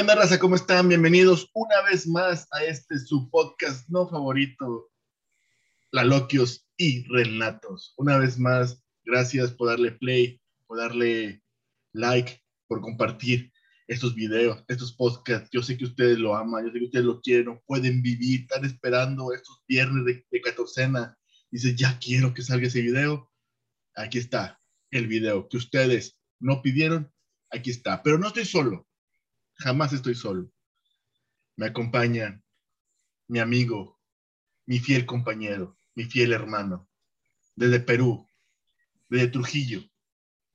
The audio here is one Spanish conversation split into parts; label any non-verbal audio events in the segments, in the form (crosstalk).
¿Qué onda, raza? ¿Cómo están? Bienvenidos una vez más a este su podcast no favorito, La Loquios y Relatos. Una vez más, gracias por darle play, por darle like, por compartir estos videos, estos podcasts. Yo sé que ustedes lo aman, yo sé que ustedes lo quieren, pueden vivir, están esperando estos viernes de, de catorcena. Dice, ya quiero que salga ese video. Aquí está el video que ustedes no pidieron. Aquí está. Pero no estoy solo jamás estoy solo. Me acompaña mi amigo, mi fiel compañero, mi fiel hermano, desde Perú, desde Trujillo.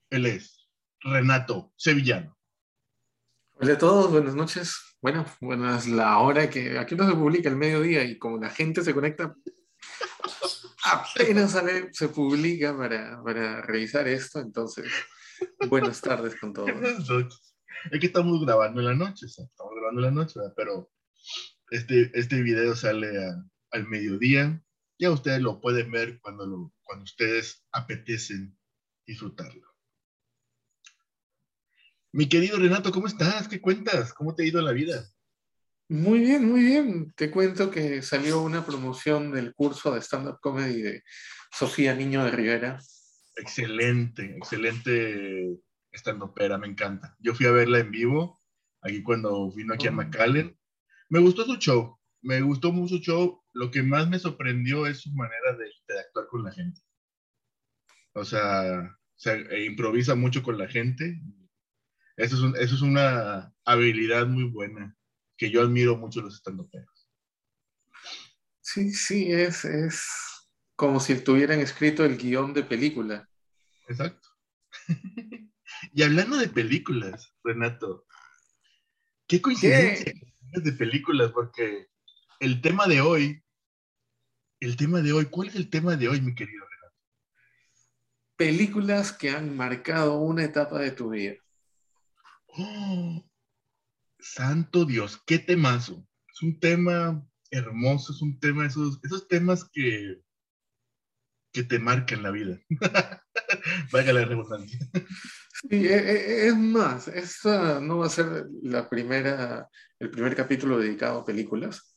Él es Renato Sevillano. Hola a todos, buenas noches. Bueno, buenas la hora que aquí no se publica el mediodía y como la gente se conecta, apenas sale, se publica para, para revisar esto, entonces, buenas tardes con todos. (laughs) Es que estamos grabando en la noche, estamos grabando en la noche, pero este, este video sale al mediodía. Ya ustedes lo pueden ver cuando, lo, cuando ustedes apetecen disfrutarlo. Mi querido Renato, ¿cómo estás? ¿Qué cuentas? ¿Cómo te ha ido la vida? Muy bien, muy bien. Te cuento que salió una promoción del curso de stand-up comedy de Sofía Niño de Rivera. Excelente, excelente estando pera, me encanta. Yo fui a verla en vivo, aquí cuando vino aquí a oh. McAllen. Me gustó su show, me gustó mucho su show. Lo que más me sorprendió es su manera de, actuar con la gente. O sea, se improvisa mucho con la gente. Eso es, eso es una habilidad muy buena que yo admiro mucho los estandoperos. Sí, sí, es, es como si tuvieran escrito el guion de película. Exacto. (laughs) Y hablando de películas, Renato, qué coincidencia de películas, porque el tema de hoy, el tema de hoy, ¿cuál es el tema de hoy, mi querido Renato? Películas que han marcado una etapa de tu vida. Oh, santo Dios, qué temazo. Es un tema hermoso, es un tema, esos, esos temas que, que te marcan la vida. (laughs) Vaya la redundancia. Sí, e, e, es más, esta no va a ser la primera, el primer capítulo dedicado a películas,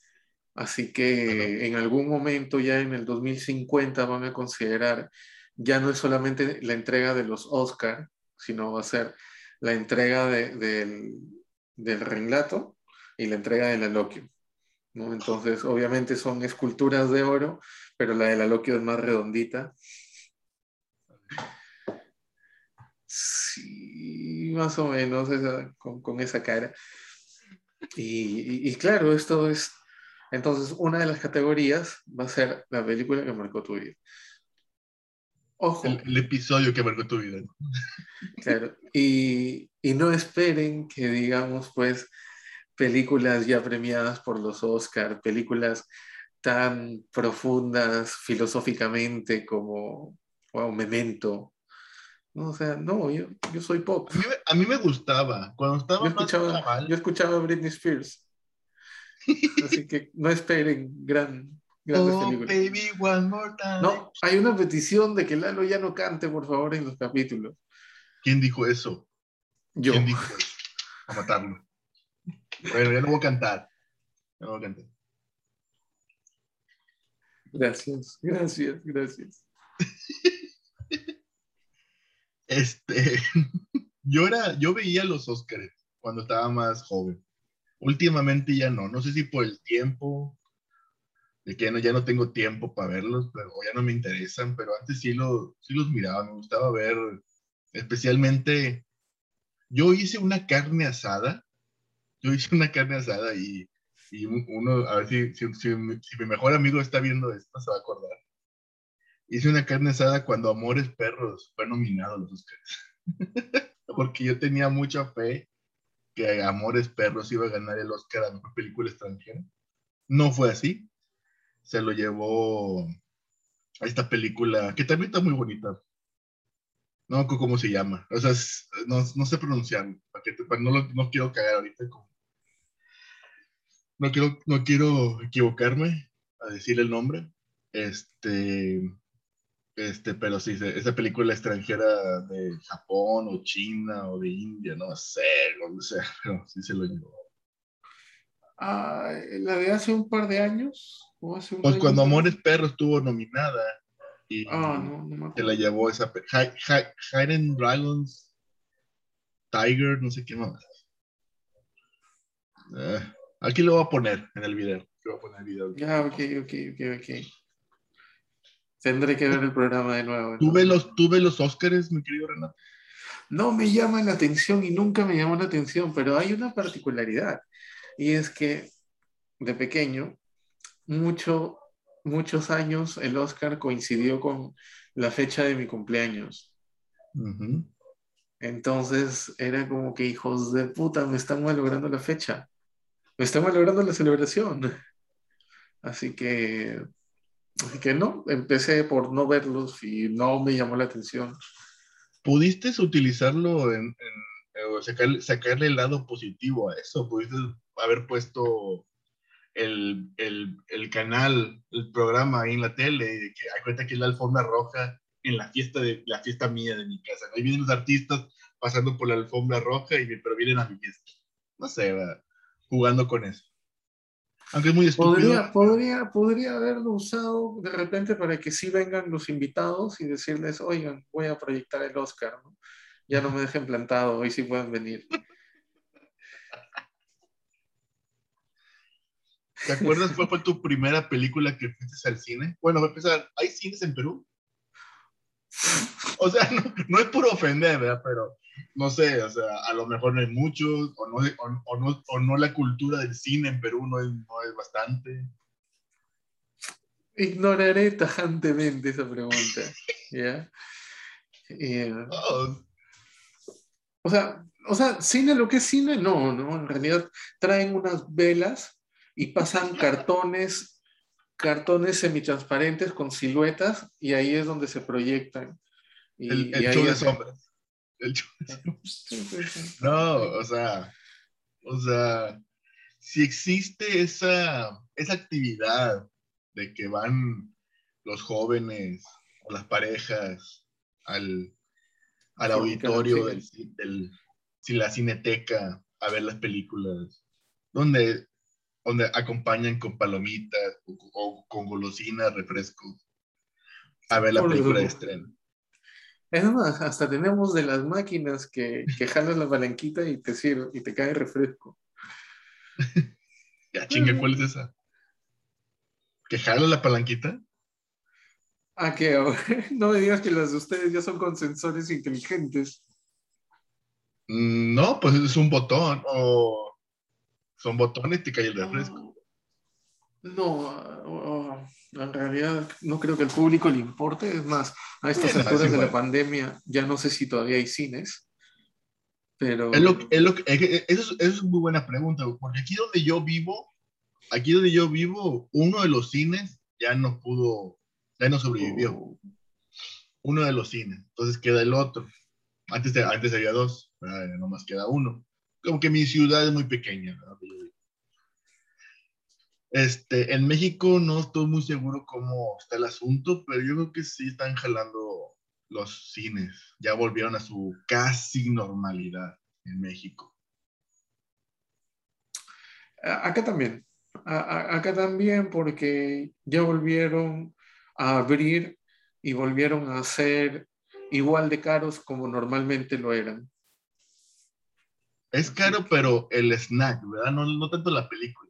así que en algún momento ya en el 2050 van a considerar, ya no es solamente la entrega de los Oscar, sino va a ser la entrega del, del relato y la entrega del aloquio. ¿no? Entonces, obviamente son esculturas de oro, pero la del aloquio es más redondita Sí, más o menos con, esa cara. Y, claro, esto es, entonces una de las categorías va a ser la película que marcó tu vida. Ojo. El, episodio que marcó tu vida. Claro, y, y, no esperen que digamos, pues, películas ya premiadas por los Oscar, películas tan profundas filosóficamente como wow, Memento, no, o sea, no, yo, yo soy pop. A mí, me gustaba. Cuando estaba yo escuchaba, Yo escuchaba Britney Spears. Así que no esperen gran, grandes oh, Baby, one more time. No, hay una petición de que Lalo ya no cante, por favor, en los capítulos. ¿Quién dijo eso? Yo. ¿Quién dijo eso? A matarlo. Bueno, ya no voy a cantar. Ya no voy a cantar. Gracias, gracias, gracias. (laughs) Este, (laughs) yo era, yo veía los Oscars cuando estaba más joven. Últimamente ya no, no sé si por el tiempo, de que ya no tengo tiempo para verlos, pero ya no me interesan, pero antes sí, lo, sí los miraba, me gustaba ver, especialmente, yo hice una carne asada, yo hice una carne asada y, y uno, a ver si, si, si, mi mejor amigo está viendo esto, se va a acordar hice una carne asada cuando Amores Perros fue nominado a los Oscars. (laughs) Porque yo tenía mucha fe que Amores Perros iba a ganar el Oscar a mejor película extranjera. No fue así. Se lo llevó a esta película, que también está muy bonita. No cómo se llama. O sea, no, no, sé pronunciar. No, no quiero cagar ahorita. No quiero, no quiero equivocarme a decir el nombre. Este, este, pero sí, esa película extranjera de Japón o China o de India, no sé, donde sea, (laughs) pero sí se lo llevó. Ah, la de hace un par de años. ¿o hace un Pues año? cuando Amores Perros estuvo nominada y Ah, no, no me se la llevó esa. Hidden Dragons, Tiger, no sé qué más. Eh, aquí lo voy a poner en el video. Voy a poner el video. Ya, ok, ok, ok, ok. Tendré que ver el programa de nuevo. Tuve entonces. los, tuve los Oscars, mi querido Renato. No me llama la atención y nunca me llamó la atención, pero hay una particularidad y es que de pequeño, mucho, muchos años el Oscar coincidió con la fecha de mi cumpleaños. Entonces era como que hijos de puta, me están malogrando la fecha, me están malogrando la celebración. Así que, así que no, empecé por no verlos y no me llamó la atención. ¿Pudiste utilizarlo en, en- o sacarle, sacarle el lado positivo a eso? ¿Pudiste haber puesto el, el, el canal, el programa ahí en la tele y de que hay cuenta que es la alfombra roja en la fiesta de la fiesta mía de mi casa? Ahí vienen los artistas pasando por la alfombra roja y pero vienen a mi fiesta. No sé, va, jugando con eso. Aunque es muy estúpido. Podría, podría, podría haberlo usado de repente para que sí vengan los invitados y decirles, oigan, voy a proyectar el Oscar, ¿no? Ya no me dejen plantado, hoy sí pueden venir. ¿Te acuerdas cuál fue tu primera película que fuiste al cine? Bueno, para empezar, ¿hay cines en Perú? O sea, no, no es por ofender, ¿verdad? Pero no sé, o sea, a lo mejor no hay muchos, o no, o, o no, o no la cultura del cine en Perú no es, no es bastante. Ignoraré tajantemente esa pregunta, ¿ya? Eh, Oh, o sea, o sea, cine, lo que es cine, no, no, en realidad traen unas velas y pasan cartones, cartones semitransparentes con siluetas y ahí es donde se proyectan. Y, el, show de sombras. El. No, o sea, o sea, si existe esa, esa actividad de que van los jóvenes o las parejas al, al auditorio del, del, la cineteca a ver las películas, donde, donde acompañan con palomitas o, o con golosinas, refrescos, a ver la película de estreno. Es más, hasta tenemos de las máquinas que, que jalas la palanquita y te sirve y te cae refresco. Ya, chinga, ¿cuál es esa? ¿Que jala la palanquita? Ah, que (laughs) no me digas que las de ustedes ya son con sensores inteligentes. Mm, No, pues es un botón o son botones y te cae el refresco. No, en realidad no creo que al público le importe. Es más, a estas es alturas de la pandemia ya no sé si todavía hay cines, pero Es lo, es lo es es, es muy buena pregunta, porque aquí donde yo vivo, aquí donde yo vivo, uno de los cines ya no pudo, ya no sobrevivió. Oh, Uno de los cines, entonces queda el otro. Antes, antes había dos. Ya nomás queda uno. Como que mi ciudad es muy pequeña, ¿verdad? Este, en México no estoy muy seguro cómo está el asunto, pero yo creo que sí están jalando los cines. Ya volvieron a su casi normalidad en México. Acá también, a- acá también porque ya volvieron a abrir y volvieron a ser igual de caros como normalmente lo eran. Es caro, pero el snack, ¿verdad? No, no tanto la película,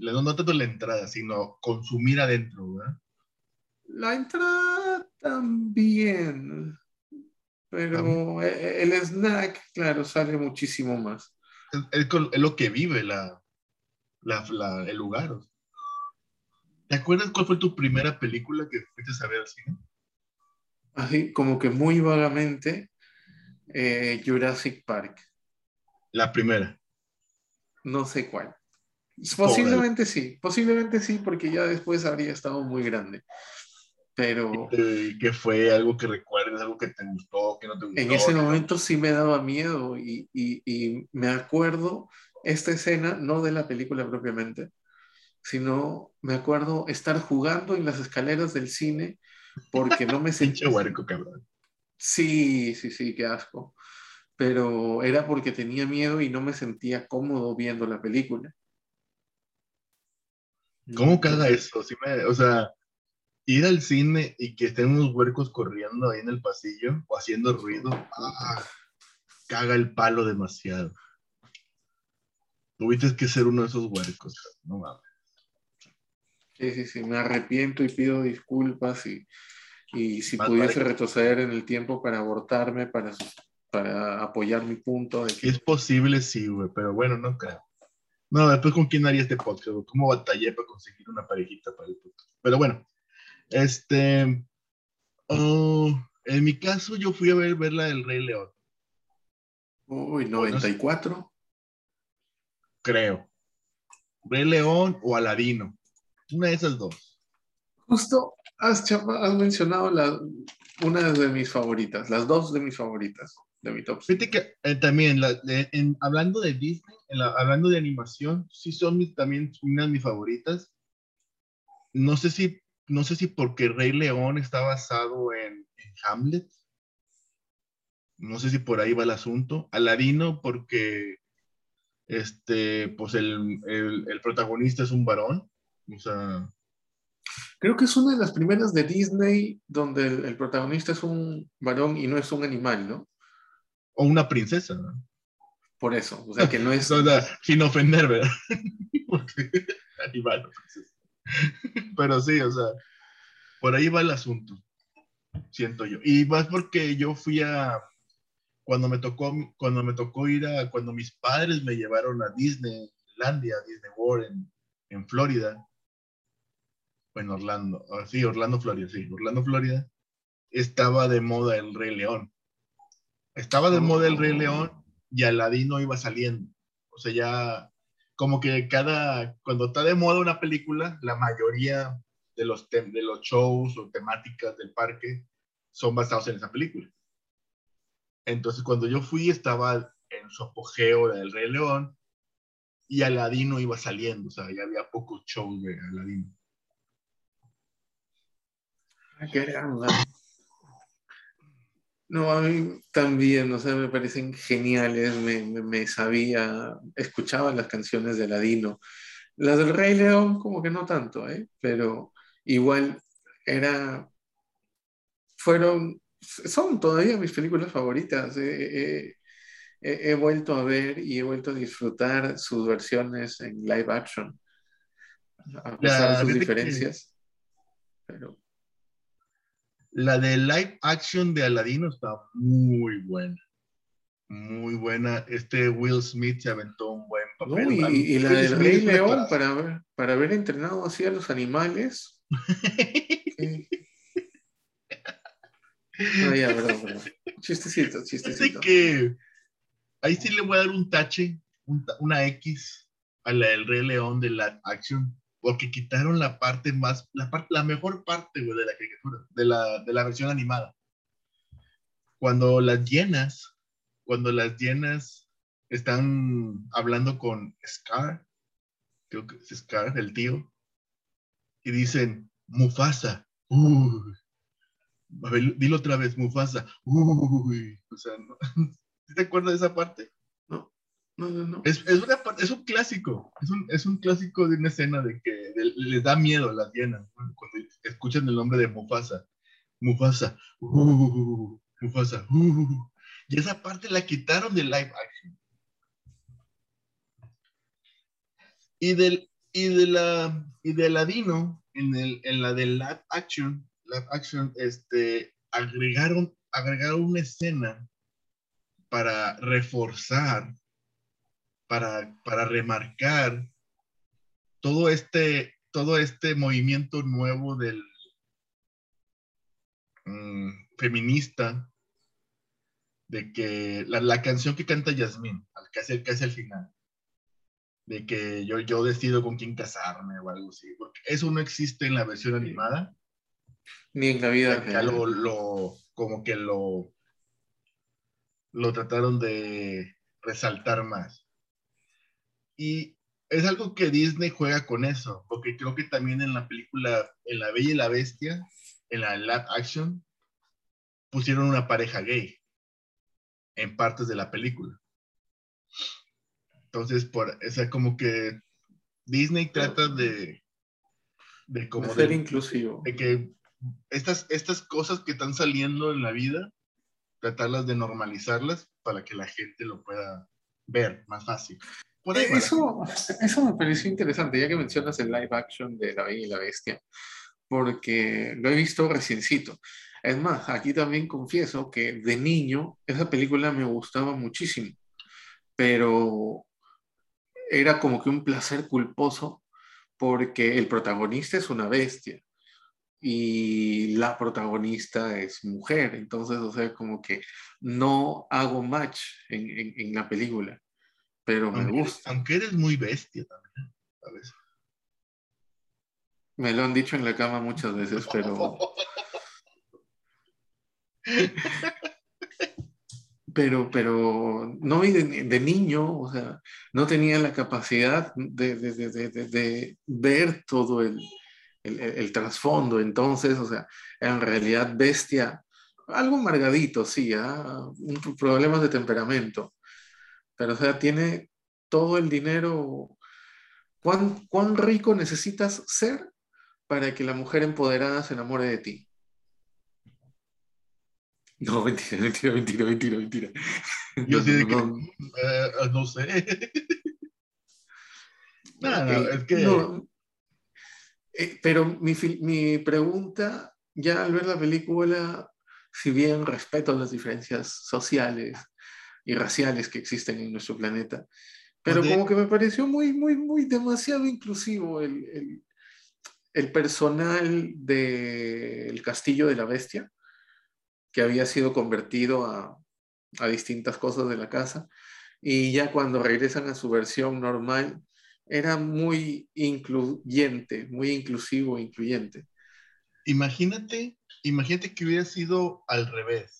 no, no tanto la entrada, sino consumir adentro, ¿verdad? La entrada también, pero e- el snack, claro, sale muchísimo más. Es, lo que vive la, la- la- el lugar. ¿Te acuerdas cuál fue tu primera película que fuiste a ver al cine? Así como que muy vagamente, eh, Jurassic Park, La primera. no sé cuál. Posiblemente sí, posiblemente sí, porque ya después habría estado muy grande. Pero ¿Qué fue algo que recuerdes, algo que te gustó, que no te gustó? en ese momento sí me daba miedo y, y- y me acuerdo esta escena, no de la película propiamente, sino me acuerdo estar jugando en las escaleras del cine porque no me (laughs) Pinche sentía... huerco, cabrón. Sí, sí, sí, qué asco. Pero era porque tenía miedo y no me sentía cómodo viendo la película. ¿Cómo caga eso? Sí me, o sea, ir al cine y que estén unos huercos corriendo ahí en el pasillo o haciendo ruido, ah, caga el palo demasiado. Tuviste que ser uno de esos huercos, no mames. Sí, sí, sí, me arrepiento y pido disculpas y, y si pudiese retroceder en el tiempo para abortarme, para, para apoyar mi punto. De que... Es posible, sí, güey, pero bueno, no creo. No, después con quién haría este podcast, ¿cómo batallé para conseguir una parejita para el podcast? Pero bueno, este, oh, en mi caso yo fui a ver, ver la del Rey León. Uy, 94. Creo. Rey León o Aladino. Una de esas dos. Justo has, has mencionado la, una de mis favoritas, las dos de mis favoritas de mi top. Fíjate que eh, también, hablando de Disney, hablando de animación, sí son también una de mis favoritas. No sé si, no sé si porque Rey León está basado en, Hamlet. No sé si por ahí va el asunto. Aladino porque este, pues el, el protagonista es un varón. O sea, Creo que es una de las primeras de Disney donde el, protagonista es un varón y no es un animal, ¿no? O una princesa, ¿no? Por eso, o sea que no es... (laughs) sin ofender, ¿verdad? (laughs) animal, Pero sí, o sea, por ahí va el asunto, siento yo. Y más porque yo fui a, cuando me tocó, cuando me tocó ir a, cuando mis padres me llevaron a Disneylandia, Disney World en, en Florida, en Orlando, ah, sí, Orlando, Florida, sí, Orlando, Florida, estaba de moda el Rey León. Estaba de moda el Rey León y Aladino iba saliendo. O sea, ya como que cada, cuando está de moda una película, la mayoría de los, de los shows o temáticas del parque son basados en esa película. Entonces, cuando yo fui, estaba en su apogeo del Rey León y Aladino iba saliendo, o sea, ya había pocos shows de Aladino. No, a mí también, o sea, me parecen geniales, me, sabía, escuchaba las canciones de Ladino. Las del Rey León, como que no tanto, ¿eh? Pero igual era, fueron, son todavía mis películas favoritas. he vuelto a ver y he vuelto a disfrutar sus versiones en live action, a pesar de sus diferencias. Pero la de live action de Aladino está muy buena. Muy buena. Este Will Smith se aventó un buen papel. y, la del Rey León para, ver, para haber entrenado así a los animales. (laughs) No, ya, perdón, perdón. Chistecito, chistecito. que ahí sí le voy a dar un tache, una X a la del Rey León de live action porque quitaron la parte más, la, parte, la mejor parte de la caricatura, de la, de la versión animada. Cuando las llenas, cuando las llenas están hablando con Scar, creo que es Scar, el tío, y dicen, Mufasa, uy. dilo otra vez, Mufasa, uy. O sea, (laughs) ¿te acuerdas de esa parte? Es, es, una, es un clásico, es un, es un, clásico de una escena de que les da miedo a las hienas cuando escuchan el nombre de Mufasa. Mufasa, uh, Mufasa, uh, y esa parte la quitaron de live action. Y del, y de la, y de en, el, en la de live action, live action, este, agregaron, agregaron una escena para reforzar para, remarcar todo este, todo este movimiento nuevo del mm, feminista, de que la, canción que canta Yasmín, casi, casi al final, de que yo, yo decido con quién casarme o algo así, porque eso no existe en la versión animada. Ni en la vida. Ya lo, lo, como que lo, lo trataron de resaltar más. Y es algo que Disney juega con eso, porque creo que también en la película, en La Bella y la Bestia, en la live action, pusieron una pareja gay en partes de la película. Entonces, por, o como que Disney trata de, de como ser de, inclusivo. de que estas, estas cosas que están saliendo en la vida, tratarlas de normalizarlas para que la gente lo pueda ver más fácil. Por ahí va la Eso, (laughs) eso me pareció interesante, ya que mencionas el live action de La Bella y la Bestia, porque lo he visto reciencito. Es más, aquí también confieso que de niño esa película me gustaba muchísimo, pero era como que un placer culposo porque el protagonista es una bestia y la protagonista es mujer, entonces, o sea, como que no hago match en, en- en la película, pero me gusta. aunque eres muy bestia también, ¿sabes? Me lo han dicho en la cama muchas veces, pero, pero, pero no, y de, de niño, o sea, no tenía la capacidad de, de- de- ver todo el, el, el trasfondo. Entonces, o sea, en realidad bestia, algo margadito, sí, ¿ah? Un- problemas de temperamento, pero o sea, tiene todo el dinero. ¿Cuán, cuán rico necesitas ser para que la mujer empoderada se enamore de ti? (laughs) No, mentira, mentira, mentira, mentira, mentira. Yo (laughs) sí que, No, no, eh, sé. (laughs) no, no, ok, es que no. Eh, pero mi, mi pregunta, ya al ver la película, si bien respeto las diferencias sociales y raciales que existen en nuestro planeta, pero de- como que me pareció muy, muy, muy demasiado inclusivo el, el- el personal del Castillo de la Bestia, que había sido convertido a, a distintas cosas de la casa, y ya cuando regresan a su versión normal, era muy incluyente, muy inclusivo incluyente. imagínate, imagínate que hubiera sido al revés.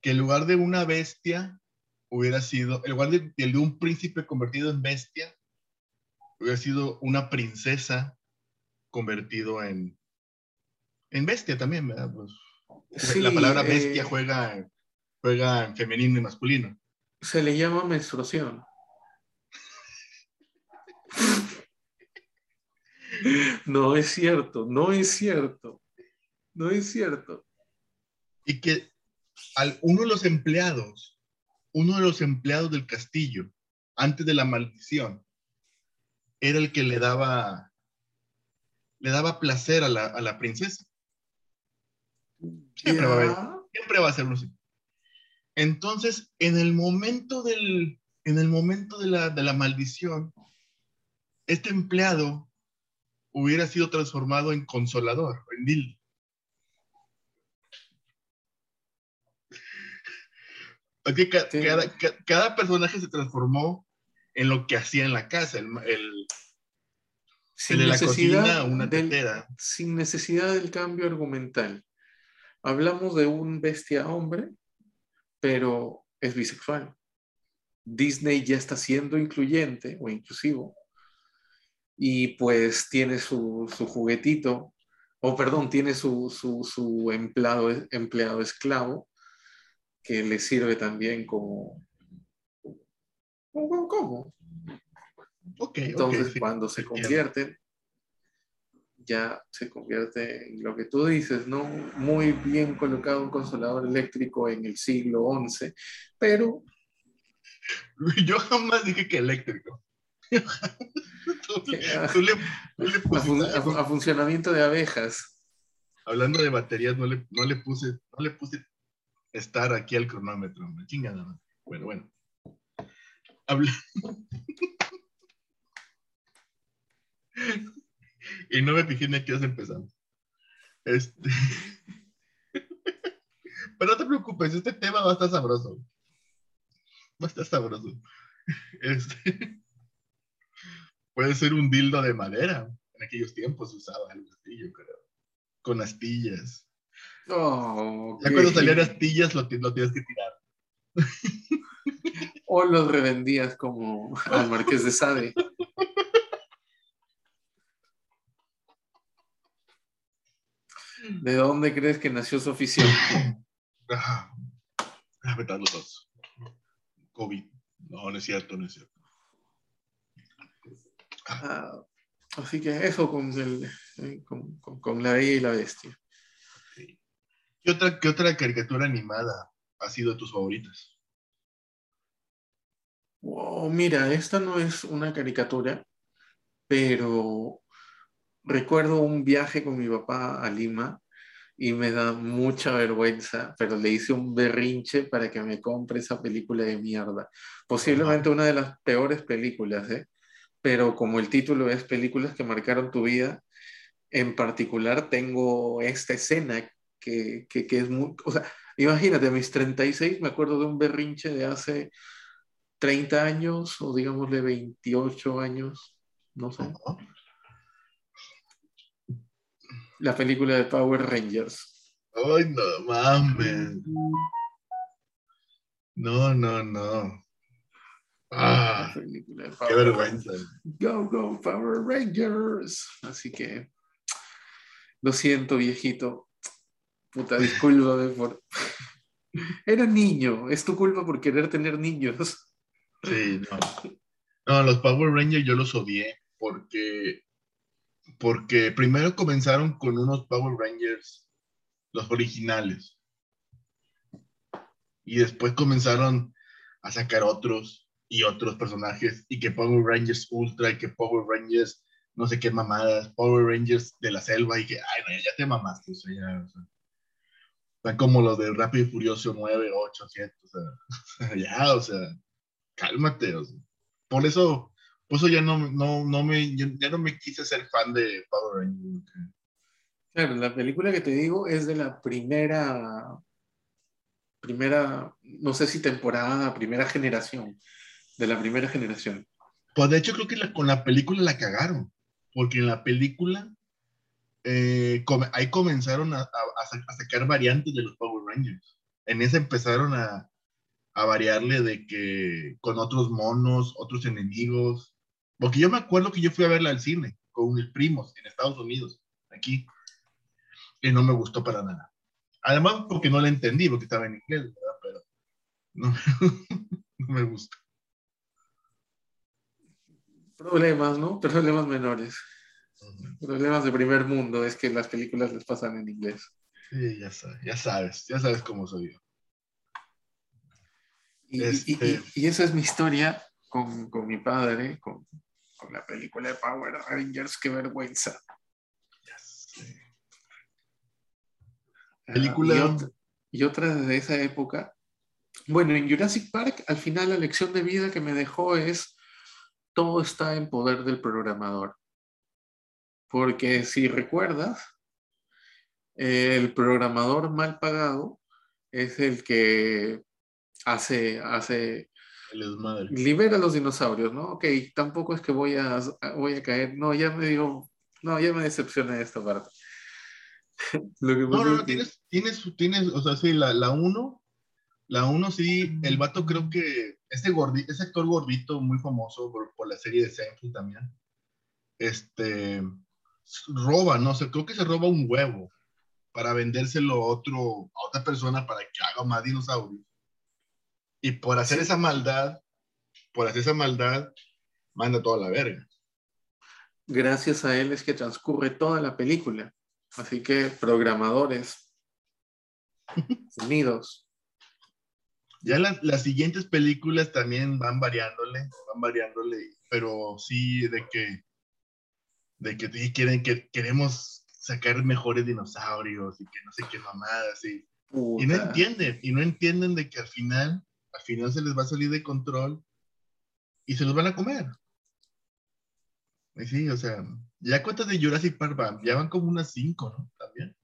Que en lugar de una bestia, hubiera sido, en lugar de, el de un príncipe convertido en bestia, hubiera sido una princesa convertido en, en bestia también, ¿verdad? Pues, Sí, la palabra eh, bestia juega, juega en femenino y masculino. se le llama menstruación. No es cierto, no es cierto, no es cierto. Y que al, uno de los empleados, uno de los empleados del castillo, antes de la maldición, era el que le daba, le daba placer a la, a la princesa. Siempre va a haber, siempre va a ser así. Entonces, en el momento del, en el momento de la, de la maldición, este empleado hubiera sido transformado en consolador, en Dil. Que ca- Sí. cada, ca- cada personaje se transformó en lo que hacía en la casa. El, el- sin el de la necesidad cocina, una del- tetera. sin necesidad del cambio argumental. Hablamos de un bestia hombre, pero es bisexual. Disney ya está siendo incluyente o inclusivo y pues tiene su, su juguetito, o perdón, tiene su, su, su empleado, empleado esclavo que le sirve también como... ¿Cómo? cómo? Ok, Entonces, sí. cuando se entiendo. convierten, ya se convierte en lo que tú dices, ¿no? Muy bien colocado un consolador eléctrico en el siglo XI, pero (laughs) Yo jamás dije que eléctrico. tú, (laughs) que, tú le, tú le a, pusiste fun- algo. a- a funcionamiento de abejas. Hablando de baterías, no le, no le puse, no le puse estar aquí al cronómetro, me chingada. Bueno, bueno. Habla- (laughs) y no me fijé ni a qué hora empezamos. Este... (laughs) Pero no te preocupes, este tema va a estar sabroso. Va a estar sabroso. (laughs) Este... Puede ser un dildo de madera. En aquellos tiempos se usaba algo así, yo creo. Con astillas. Oh, Ya cuando salían astillas lo, ti- lo tienes que tirar. O los revendías como al Marqués de Sade. ¿De dónde crees que nació su afición? (coughs) Ah, los dos. COVID. No, no es cierto, no es cierto. Ah, Así que eso con, el, eh, con, con, la Bella y la Bestia. ¿Qué, otra, ¿Qué otra caricatura animada ha sido de tus favoritas? mira, esta no es una caricatura, pero recuerdo un viaje con mi papá a Lima y me da mucha vergüenza, pero le hice un berrinche para que me compre esa película de mierda. Posiblemente una de las peores películas, ¿eh? pero como el título es Películas que marcaron tu vida, en particular tengo esta escena que, que, que es muy... O sea, imagínate, a mis 36 me acuerdo de un berrinche de hace 30 años o digámosle 28 años, no sé la película de Power Rangers. Ay, no mames. No, no, no. Ah, qué vergüenza. Go, go, Power Rangers. Así que lo siento, viejito. Puta, discúlpame por. (laughs) Era niño. Es tu culpa por querer tener niños. Sí, no. No, los Power Rangers yo los odié porque porque primero comenzaron con unos Power Rangers, los originales, y después comenzaron a sacar otros y otros personajes, y que Power Rangers Ultra, y que Power Rangers no sé qué mamadas, Power Rangers de la selva, y que, ay, no, ya te mamaste, eso ya, o sea, están como los de Rápido y Furioso 9, 8, 7, o sea, (laughs) ya, o sea, cálmate, o sea, por eso por eso ya no, no, no me, ya no me quise ser fan de Power Rangers. Claro, la película que te digo es de la primera, primera, no sé si temporada, primera generación, de la primera generación. Pues de hecho creo que con la película la cagaron, porque en la película eh, ahí comenzaron a, sacar variantes de los Power Rangers. En esa empezaron a, variarle de que con otros monos, otros enemigos, porque yo me acuerdo que yo fui a verla al cine con mis primos en Estados Unidos, aquí, y no me gustó para nada. Además, porque no la entendí, porque estaba en inglés. Pero (laughs) no, me gusta. Problemas, ¿no? Problemas menores. Problemas de primer mundo es que las películas les pasan en inglés. Sí, ya sabes, ya sabes, ya sabes cómo soy yo. Y, este y, esa es mi historia con, con mi padre, con, con la película de Power Rangers, qué vergüenza. Película. y, otra, de esa época. Bueno, en Jurassic Park, al final la lección de vida que me dejó es todo está en poder del programador. Porque si recuerdas, el programador mal pagado es el que hace, hace Libera a los dinosaurios, ¿no? Ok, tampoco es que voy a, voy a caer. No, ya me digo, no, ya me decepcioné esta parte. (laughs) no, no, no, tienes, tienes, tienes, o sea, sí, la, la uno, la uno sí, el vato creo que, este gordito, ese actor gordito muy famoso por, por la serie de Seinfeld también, este, roba, no sé, creo que se roba un huevo para vendérselo a, otro, a otra persona para que haga más dinosaurios. Y por hacer esa maldad, por hacer esa maldad, manda toda la verga. Gracias a él es que transcurre toda la película. Así que programadores (laughs) unidos. Ya las, siguientes películas también van variándole, van variándole, pero sí de que, de que quieren que queremos sacar mejores dinosaurios y que no sé qué mamadas y, y no entienden, y no entienden de que al final al final se les va a salir de control y se los van a comer. sí, o sea, ya cuentas de Jurassic Park van, ya van como unas cinco, ¿no? También.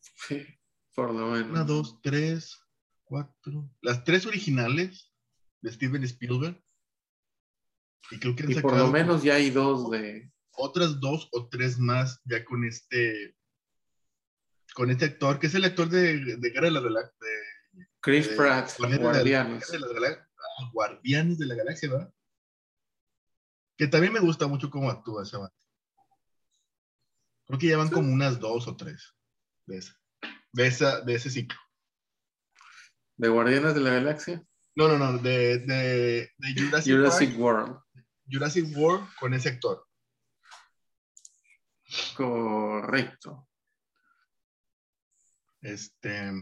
Sí, por lo menos. Una, dos, tres, cuatro. Las tres originales de Steven Spielberg. Y creo que han y por lo menos ya hay dos de. Otras dos o tres más ya con este. Con este actor, que es el actor de, de Guerra de la, de, Chris eh, Pratt, Guardianes. De la, Guardianes de la Galaxia, ¿verdad? Que también me gusta mucho cómo actúa ese vato. Creo que llevan como unas dos o tres de esa, de, esa, de ese ciclo. ¿De Guardianes de la Galaxia? No, no, no, de, de, de Jurassic, Jurassic World. Jurassic World con ese actor. Correcto. Este,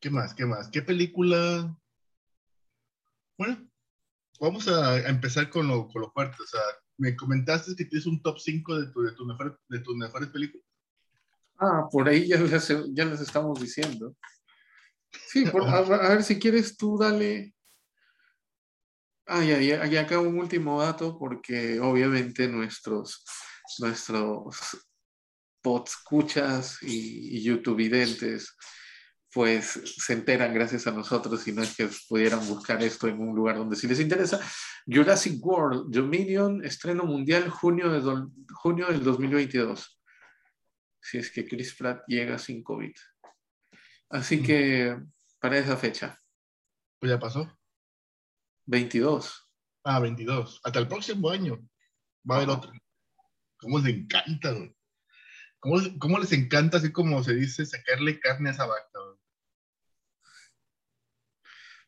¿qué más? ¿Qué más? ¿Qué película? Bueno, vamos a, empezar con lo, con lo fuerte. O sea, me comentaste que tienes un top 5 de, tu, de, tu mejor, de tus mejores películas. Ah, por ahí ya les, ya les estamos diciendo. Sí, a, ver si quieres tú dale. Ah, ya, ya, acá un último dato, porque obviamente nuestros, nuestros podscuchas y, y YouTube videntes pues se enteran gracias a nosotros y no es que pudieran buscar esto en un lugar donde sí les interesa. Jurassic World Dominion, estreno mundial junio, de junio del 2022. Si es que Chris Pratt llega sin COVID. Así que para esa fecha. Pues ya pasó. 22. Ah, 22. Hasta el próximo año va a haber otro. ¿Cómo les encanta, ¿Cómo, ¿Cómo, les encanta, así como se dice, sacarle carne a esa vaca,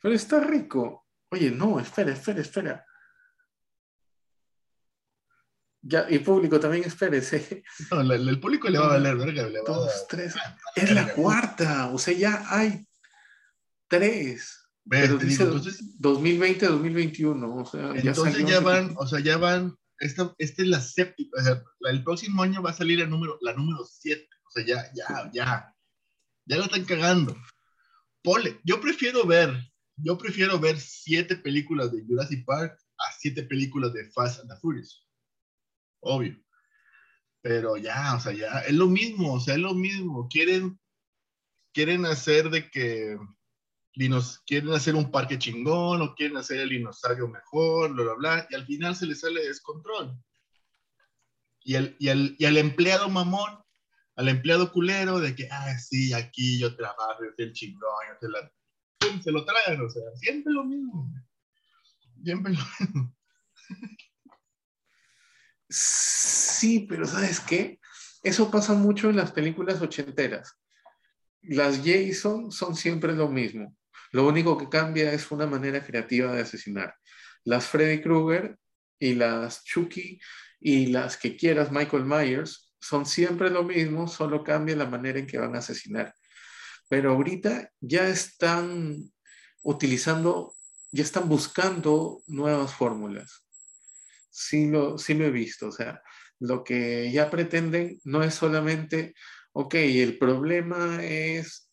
pero está rico. Oye, no, espera, espera, espera. Ya, y público también espérese. (laughs) No, el público le va a valer, verga. Le va Dos, tres. Es la cuarta. O sea, ya hay tres. Pero dice 2020-2021. O sea, entonces ya, van, o sea, ya van. Esta, esta es la séptima. O sea, el próximo año va a salir el número, la número siete. O sea, ya, ya, ya. Ya lo están cagando. Pole, yo prefiero ver yo prefiero ver siete películas de Jurassic Park a siete películas de Fast and the Furious. Obvio. Pero ya, o sea, ya es lo mismo, o sea, es lo mismo. Quieren, quieren hacer de que dinos, quieren hacer un parque chingón o quieren hacer el dinosaurio mejor, bla, bla, bla, y al final se les sale descontrol. Y el, y el, y al empleado mamón, al empleado culero de que, ah, sí, aquí yo trabajo, yo soy el chingón, yo soy la se lo traen, o sea, siempre lo mismo. Siempre lo mismo. Sí, pero ¿sabes qué? Eso pasa mucho en las películas ochenteras. Las Jason son siempre lo mismo. Lo único que cambia es una manera creativa de asesinar. Las Freddy Krueger y las Chucky y las que quieras Michael Myers son siempre lo mismo, solo cambia la manera en que van a asesinar pero ahorita ya están utilizando, ya están buscando nuevas fórmulas. Sí lo, sí lo he visto, o sea, lo que ya pretenden no es solamente, ok, el problema es,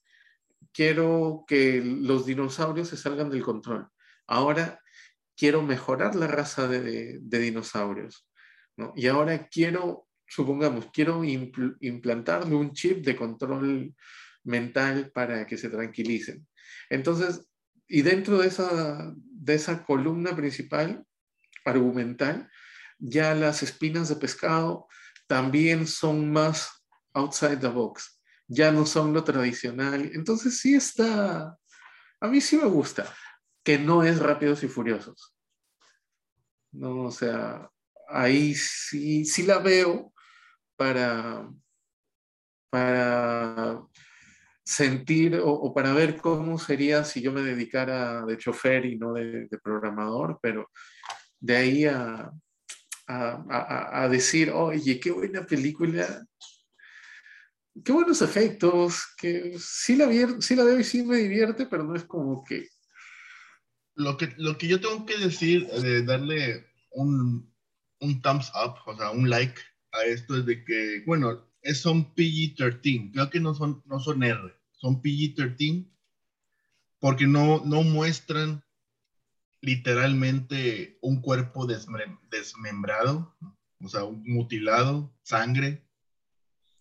quiero que los dinosaurios se salgan del control. Ahora quiero mejorar la raza de, dinosaurios. ¿no? Y ahora quiero, supongamos, quiero implantarle un chip de control mental para que se tranquilicen. Entonces, y dentro de esa, de esa columna principal, argumental, ya las espinas de pescado también son más outside the box, ya no son lo tradicional. Entonces sí está, a mí sí me gusta, que no es rápidos y furiosos. No, o sea, ahí sí, sí la veo para, para sentir o, para ver cómo sería si yo me dedicara de chofer y no de, programador, pero de ahí a, a, decir, oye, qué buena película, qué buenos efectos, que sí la, sí la veo y sí me divierte, pero no es como que... Lo que, lo que yo tengo que decir, de darle un, un thumbs up, o sea, un like a esto es de que, bueno, son PG-13, creo que no son, no son R, son PG-13, porque no, no muestran literalmente un cuerpo desmembrado, o sea, mutilado, sangre,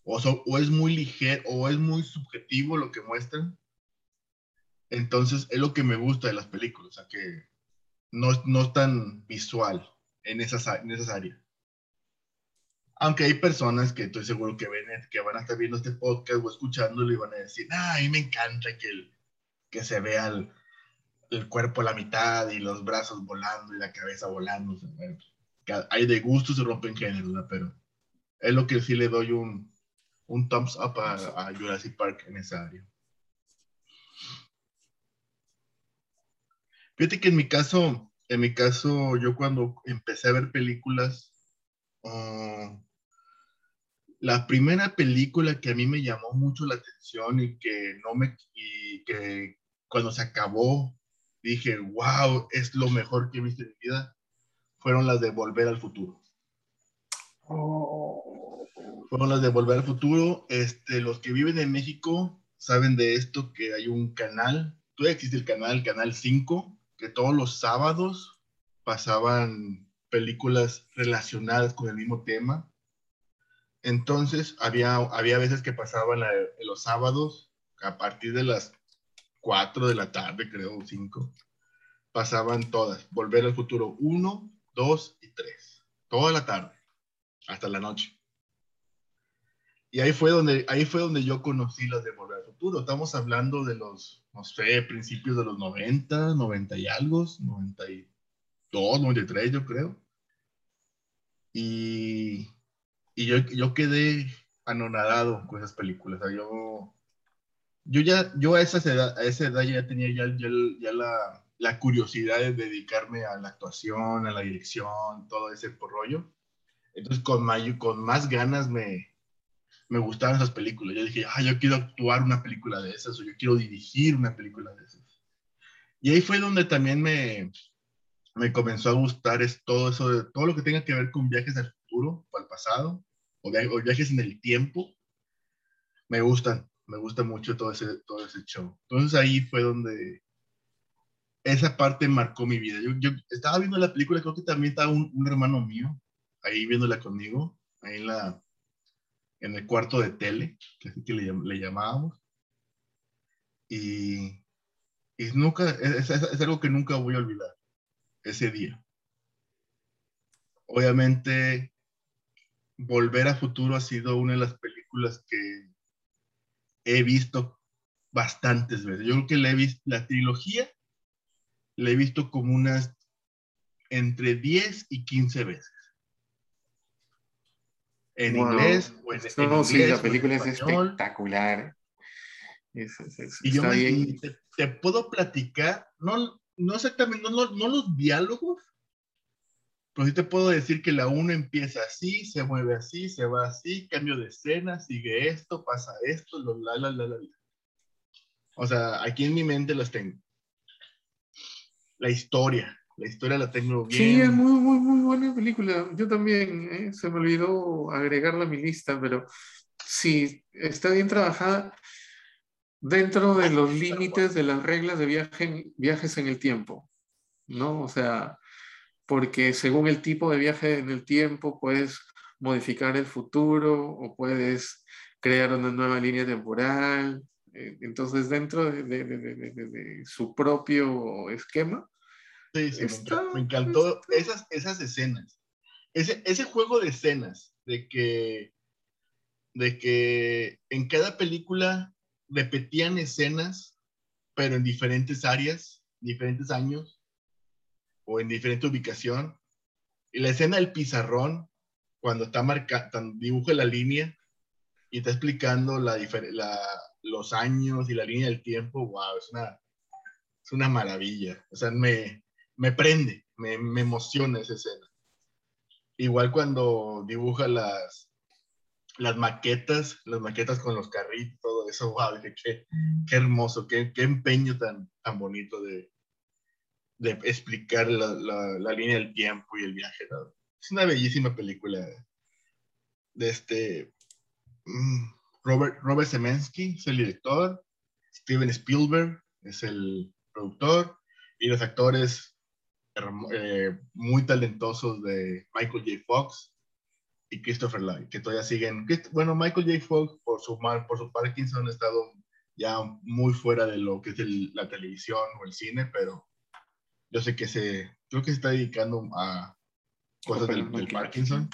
o, o, es muy ligero, o es muy subjetivo lo que muestran. Entonces, es lo que me gusta de las películas, o sea, que no, no es tan visual en esas, en esas áreas. Aunque hay personas que estoy seguro que ven, que van a estar viendo este podcast o escuchándolo y van a decir, ah, a mí me encanta que, el, que se vea el, el, cuerpo a la mitad y los brazos volando y la cabeza volando. hay de gusto se rompen géneros, pero es lo que sí le doy un, un thumbs up a, a Jurassic Park en esa área. Fíjate que en mi caso, en mi caso, yo cuando empecé a ver películas, uh, la primera película que a mí me llamó mucho la atención y que no me y que cuando se acabó dije, wow, es lo mejor que he visto en mi vida, fueron las de Volver al Futuro. Oh. Fueron las de Volver al Futuro. Este, los que viven en México saben de esto, que hay un canal, todavía existe el canal, Canal 5, que todos los sábados pasaban películas relacionadas con el mismo tema. Entonces, había, había veces que pasaban los sábados, a partir de las 4 de la tarde, creo, 5, pasaban todas. Volver al futuro 1, 2 y 3. Toda la tarde, hasta la noche. Y ahí fue donde, ahí fue donde yo conocí las de Volver al futuro. Estamos hablando de los, no sé, principios de los 90, 90 y algo, 92, 93, yo creo. Y y yo, yo quedé anonadado con esas películas. O sea, yo, yo ya, yo a esa edad, a esa edad ya tenía ya, ya, la, la, curiosidad de dedicarme a la actuación, a la dirección, todo ese rollo. Entonces, con, con más ganas me, me gustaban esas películas. Yo dije, ah, yo quiero actuar una película de esas, o yo quiero dirigir una película de esas. Y ahí fue donde también me, me comenzó a gustar es todo eso, de, todo lo que tenga que ver con viajes al futuro o al pasado, o, viajes en el tiempo, me gustan, me gusta mucho todo ese, todo ese show. Entonces ahí fue donde esa parte marcó mi vida. Yo, yo estaba viendo la película, creo que también estaba un, un, hermano mío ahí viéndola conmigo, ahí en, la, en el cuarto de tele, que así que le, le llamábamos. Y, y nunca, es, es, es algo que nunca voy a olvidar, ese día. Obviamente Volver a Futuro ha sido una de las películas que he visto bastantes veces. Yo creo que la, he visto, la trilogía la he visto como unas entre 10 y 15 veces. En inglés o en, no, sí, la película es espectacular. y yo te, puedo platicar, no, no exactamente, no, no los diálogos, pero sí te puedo decir que la 1 empieza así, se mueve así, se va así, cambio de escena, sigue esto, pasa esto, lo, la, la, la, la. O sea, aquí en mi mente las tengo. La historia, la historia la tengo bien. Sí, es muy, muy, muy buena película. Yo también, ¿eh? se me olvidó agregarla a mi lista, pero sí, está bien trabajada dentro de los límites de las reglas de viaje, viajes en el tiempo, ¿no? O sea, porque según el tipo de viaje en el tiempo puedes modificar el futuro o puedes crear una nueva línea temporal. Eh, entonces, dentro de, su propio esquema. Sí, sí, me encantó esas, esas escenas. Ese, ese juego de escenas, de que, de que en cada película repetían escenas, pero en diferentes áreas, diferentes años, o en diferente ubicación. Y la escena del pizarrón, cuando está marcando, dibuja la línea y está explicando la, la, los años y la línea del tiempo, wow, es una, es una maravilla. O sea, me, me prende, me, me emociona esa escena. Igual cuando dibuja las, las maquetas, las maquetas con los carritos, todo eso, (laughs) wow, qué, qué, hermoso, qué, qué empeño tan, tan bonito de, de explicar la, la, línea del tiempo y el viaje. Es una bellísima película de este mm, Robert, Robert Semensky, es el director, Steven Spielberg es el productor y los actores eh, muy talentosos de Michael J. Fox y Christopher Lloyd, que todavía siguen. Bueno, Michael J. Fox por su, por su Parkinson ha estado ya muy fuera de lo que es la televisión o el cine, pero yo sé que se, creo que se está dedicando a cosas del, Parkinson.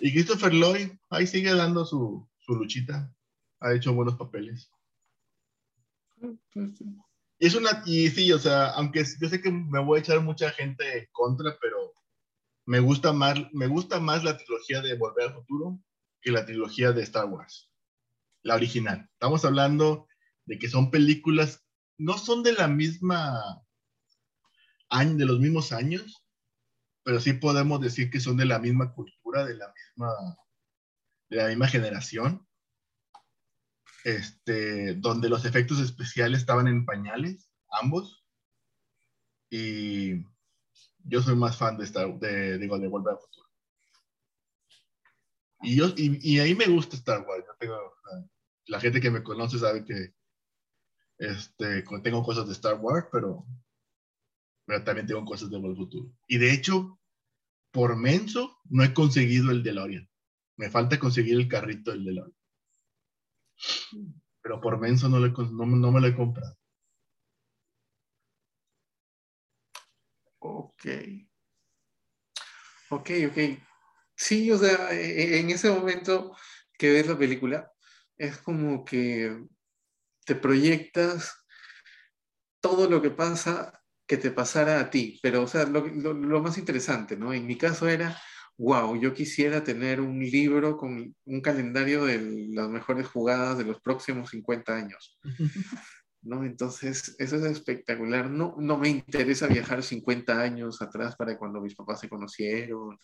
Y Christopher Lloyd ahí sigue dando su, su luchita. Ha hecho buenos papeles. Y es una, y sí, o sea, aunque yo sé que me voy a echar mucha gente contra, pero me gusta más, me gusta más la trilogía de Volver al Futuro que la trilogía de Star Wars. La original. Estamos hablando de que son películas, no son de la misma de los mismos años, pero sí podemos decir que son de la misma cultura, de la misma, de la misma generación, este, donde los efectos especiales estaban en pañales, ambos. Y yo soy más fan de Star de, digo, de Volver al Futuro. Y, yo, y, ahí me gusta Star Wars. Yo la gente que me conoce sabe que este, tengo cosas de Star Wars, pero, pero también tengo cosas de Volver al Futuro. Y de hecho, por menso, no he conseguido el DeLorean. Me falta conseguir el carrito del DeLorean. Pero por menso no, no, no me lo he comprado. Ok. Ok, ok. Sí, o sea, e, e, en ese momento que ves la película, es como que te proyectas todo lo que pasa que te pasara a ti. Pero, o sea, lo, lo, más interesante, ¿no? En mi caso era, wow, yo quisiera tener un libro con un calendario de las mejores jugadas de los próximos 50 años. (laughs) ¿no? Entonces, eso es espectacular. No, no me interesa viajar 50 años atrás para cuando mis papás se conocieron,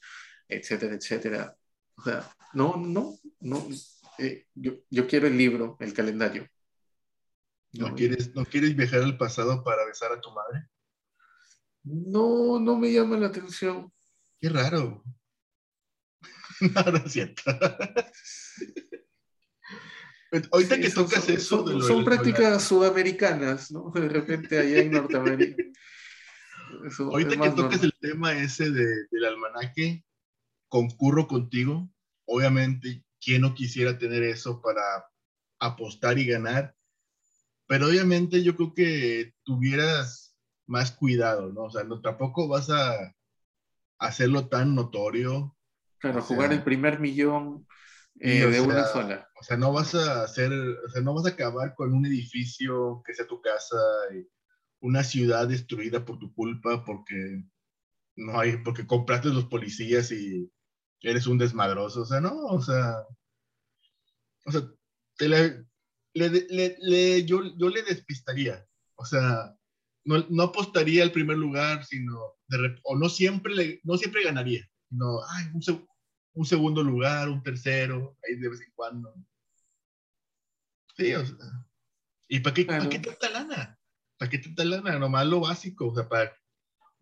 etcétera, etcétera. O sea, no, no, no. Eh, yo, yo, quiero el libro, el calendario. ¿No, quieres, ¿No quieres viajar al pasado para besar a tu madre? No, no me llama la atención. Qué raro. (laughs) no, no es cierto. (laughs) Ahorita que tocas eso. Son, prácticas sudamericanas, ¿no? De repente allá en Norteamérica. Ahorita que tocas el tema ese de, del almanaque, concurro contigo. Obviamente, ¿quién no quisiera tener eso para apostar y ganar? Pero obviamente yo creo que tuvieras más cuidado, ¿no? O sea, no, tampoco vas a hacerlo tan notorio. Claro, jugar el primer millón eh, de una sola. O sea, no vas a hacer, o sea, no vas a acabar con un edificio que sea tu casa, y una ciudad destruida por tu culpa porque no hay, porque compraste los policías y eres un desmadroso. O sea, no, o sea, o sea, le, le, le, yo, yo le despistaría. O sea, no, no apostaría al primer lugar, sino, de, o no siempre, le, no siempre ganaría. No, ay, un, un segundo lugar, un tercero, ahí de vez en cuando. Sí, o sea. ¿Y para qué, ¿para qué tanta lana? ¿Para qué tanta lana? Nomás lo básico, o sea, para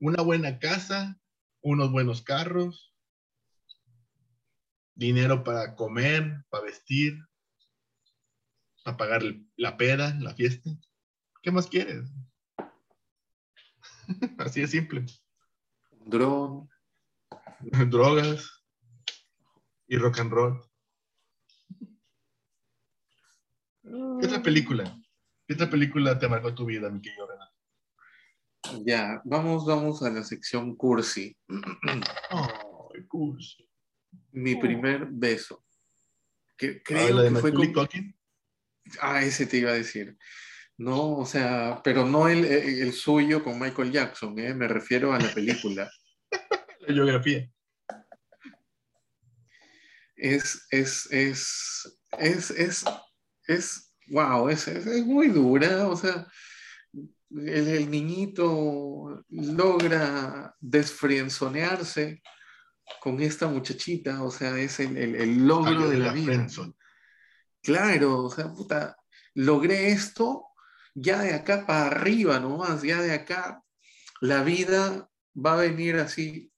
una buena casa, unos buenos carros, dinero para comer, para vestir, para pagar la peda, la fiesta. ¿Qué más quieres? (laughs) Así de simple. Dron. (laughs) Drogas y rock and roll. ¿Qué otra película? ¿Qué otra película te marcó tu vida, mi querido Renato? Ya, vamos, vamos a la sección cursi. Oh, cursi. Mi primer beso. Que, creo ah, que fue con... Ah, ese te iba a decir. No, o sea, pero no el, el suyo con Michael Jackson, ¿eh? me refiero a la película. (laughs) la geografía es, es, es, es, es, es wow, es, es, muy dura, o sea, el, niñito logra desfrienzonearse con esta muchachita, o sea, es el, el, logro de, la, vida. Claro, o sea, puta, logré esto ya de acá para arriba nomás, ya de acá la vida va a venir así,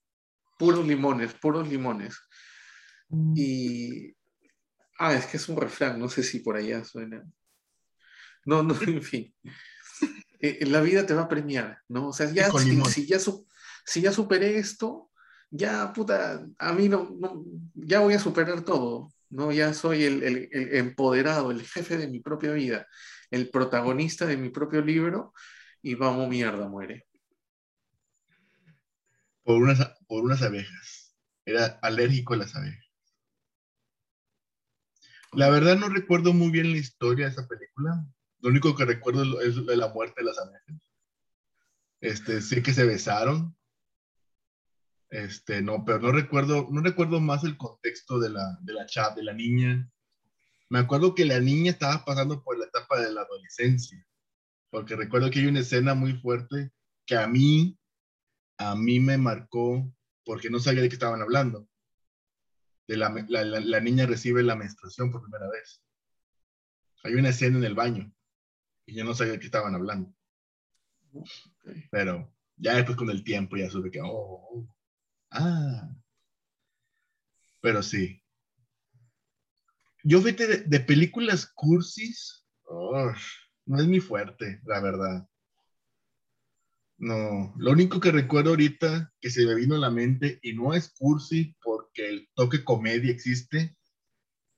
puros limones, puros limones. Mm. Y. Ah, es que es un refrán, no sé si por allá suena. No, no, (laughs) en fin. Eh, la vida te va a premiar, ¿no? O sea, ya, si, ya, si ya superé esto, ya, puta, a mí no, ya voy a superar todo, ¿no? Ya soy el, el, empoderado, el jefe de mi propia vida, el protagonista de mi propio libro, y vamos, mierda, muere. Por unas, por unas abejas. Era alérgico a las abejas. La verdad no recuerdo muy bien la historia de esa película. Lo único que recuerdo es la muerte de las abejas. Este, sé que se besaron. Este, no, pero no recuerdo, no recuerdo más el contexto de la, de la chat, de la niña. Me acuerdo que la niña estaba pasando por la etapa de la adolescencia, porque recuerdo que hay una escena muy fuerte que a mí, a mí me marcó porque no sabía de qué estaban hablando. De la, la, la, niña recibe la menstruación por primera vez. Hay una escena en el baño y yo no sabía de qué estaban hablando. Pero ya después con el tiempo ya supe que, oh, oh, ah. Pero sí. Yo vete de, películas cursis, no es mi fuerte, la verdad. No, lo único que recuerdo ahorita que se me vino a la mente y no es cursi porque el toque comedia existe,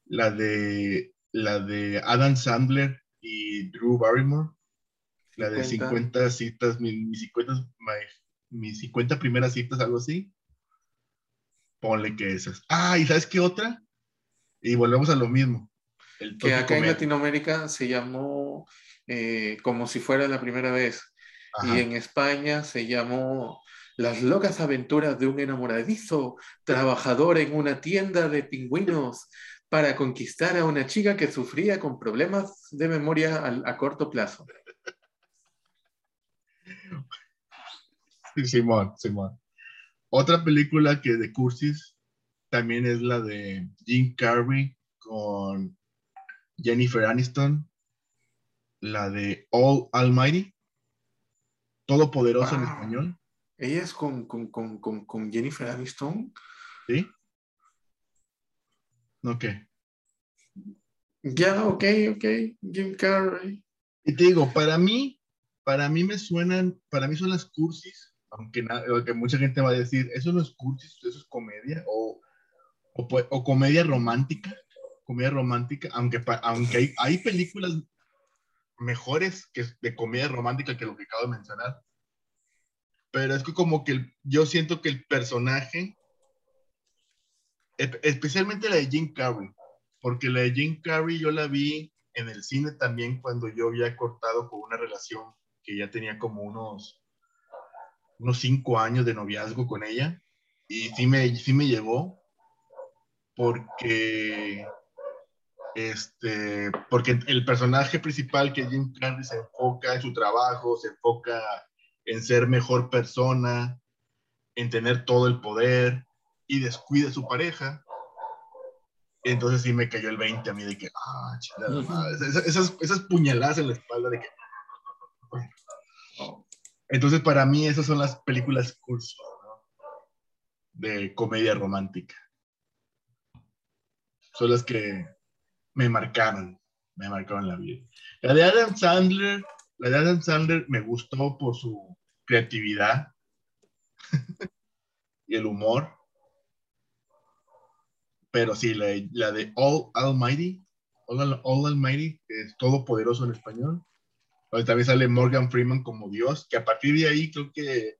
la de la de Adam Sandler y Drew Barrymore, la de 50, citas, mis 50, mis 50 primeras citas, algo así. Ponle que esas. Ah, ¿y sabes qué otra? Y volvemos a lo mismo. que acá en Latinoamérica se llamó eh, como si fuera la primera vez. Y en España se llamó Las locas aventuras de un enamoradizo trabajador en una tienda de pingüinos para conquistar a una chica que sufría con problemas de memoria a, corto plazo. Simón, Simón. Otra película que de Cursis también es la de Jim Carrey con Jennifer Aniston, la de All Almighty, Todopoderoso en español. ¿Ella es con, con Jennifer Aniston? Sí. Ok. Ya, ok, ok. Jim Carrey. Y te digo, para mí, para mí me suenan, para mí son las cursis, aunque, aunque mucha gente va a decir, eso no es cursis, eso es comedia, o, o, comedia romántica, comedia romántica, aunque, aunque hay, hay películas mejores que de comedia romántica que lo que acabo de mencionar. Pero es que como que yo siento que el personaje especialmente la de Jim Carrey, porque la de Jim Carrey yo la vi en el cine también cuando yo había cortado con una relación que ya tenía como unos, unos cinco años de noviazgo con ella, y sí me, sí me llegó, porque, este, porque el personaje principal que Jim Carrey se enfoca en su trabajo, se enfoca en ser mejor persona, en tener todo el poder, y descuida a su pareja, entonces sí me cayó el 20 a mí de que, ah, chingada Esas, esas, puñaladas en la espalda de que. Entonces, para mí, esas son las películas curso de comedia romántica. Son las que me marcaron, me marcaron la vida. La de Adam Sandler, la de Adam Sandler me gustó por su creatividad (laughs) y el humor. Pero sí, la, la de All Almighty, All, Almighty, que es todopoderoso en español. también sale Morgan Freeman como Dios, que a partir de ahí creo que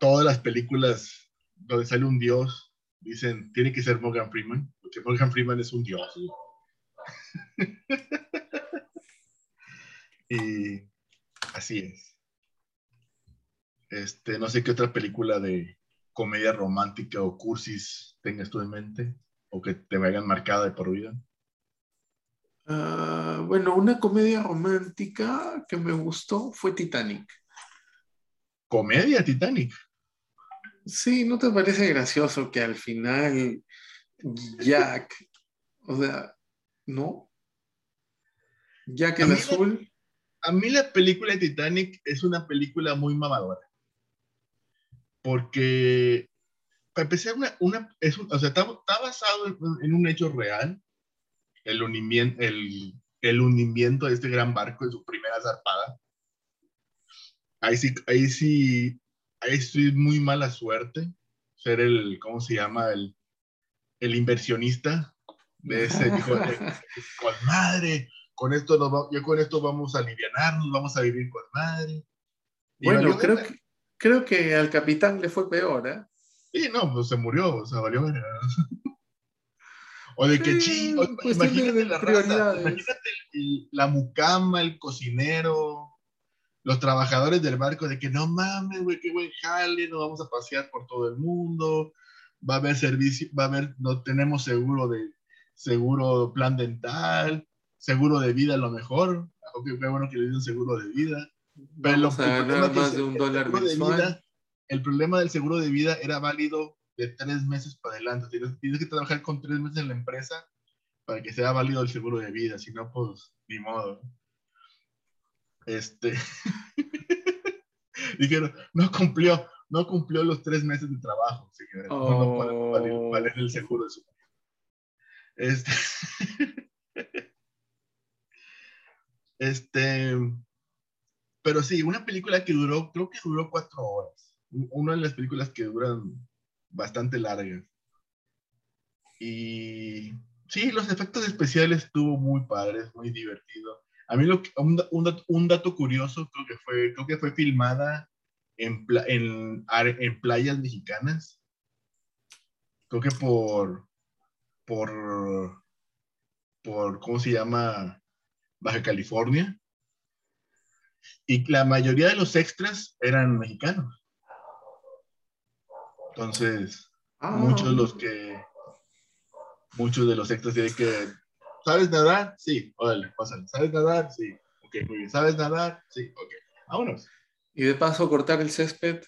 todas las películas donde sale un Dios dicen, tiene que ser Morgan Freeman, porque Morgan Freeman es un Dios. (laughs) y así es. Este, no sé qué otra película de, comedia romántica o cursis tengas tú en mente o que te vayan marcada de por vida? Ah, bueno, una comedia romántica que me gustó fue Titanic. ¿Comedia Titanic? Sí, ¿no te parece gracioso que al final Jack, o sea, ¿no? Jack el azul. a mí la película de Titanic es una película muy mamadora porque para empezar, una, una es o sea, está, basado en, un hecho real, el hundimiento, el, el hundimiento de este gran barco en su primera zarpada. Ahí sí, ahí sí, ahí sí muy mala suerte ser el, ¿cómo se llama? El, el inversionista de ese con madre, con esto nos yo con esto vamos a aliviarnos, vamos a vivir con madre. bueno, creo que, Creo que al capitán le fue peor, ¿eh? Sí, no, pues se murió, o sea, valió (laughs) O de que sí, imagínate la raza, imagínate la mucama, el cocinero, los trabajadores del barco, de que no mames, güey, qué buen jale, nos vamos a pasear por todo el mundo, va a haber servicio, va a haber, no tenemos seguro de, seguro plan dental, seguro de vida a lo mejor, aunque fue bueno que le dieron seguro de vida. Pero más de un dólar el problema del seguro de vida era válido de tres meses para adelante. Tienes, tienes que trabajar con tres meses en la empresa para que sea válido el seguro de vida, si no, pues ni modo. Este. (laughs) Dijeron, no cumplió, no cumplió los tres meses de trabajo, señora. No, no puede valer, Oh. valer el seguro de su Este. (laughs) este. Pero sí, una película que duró, creo que duró cuatro horas. Una de las películas que duran bastante largas. Y sí, los efectos especiales estuvo muy padres, muy divertido. A mí lo que- un, un un dato curioso creo que fue, creo que fue filmada en, en, en playas mexicanas. Creo que por, por, por, ¿cómo se llama? Baja California. Y la mayoría de los extras eran mexicanos. Entonces, Ah, muchos de los que muchos de los extras tienen que ¿sabes nadar? Sí, órale, pásale. ¿Sabes nadar? Sí. Ok, muy bien. ¿Sabes nadar? Sí, ok. Vámonos. Y de paso cortar el césped.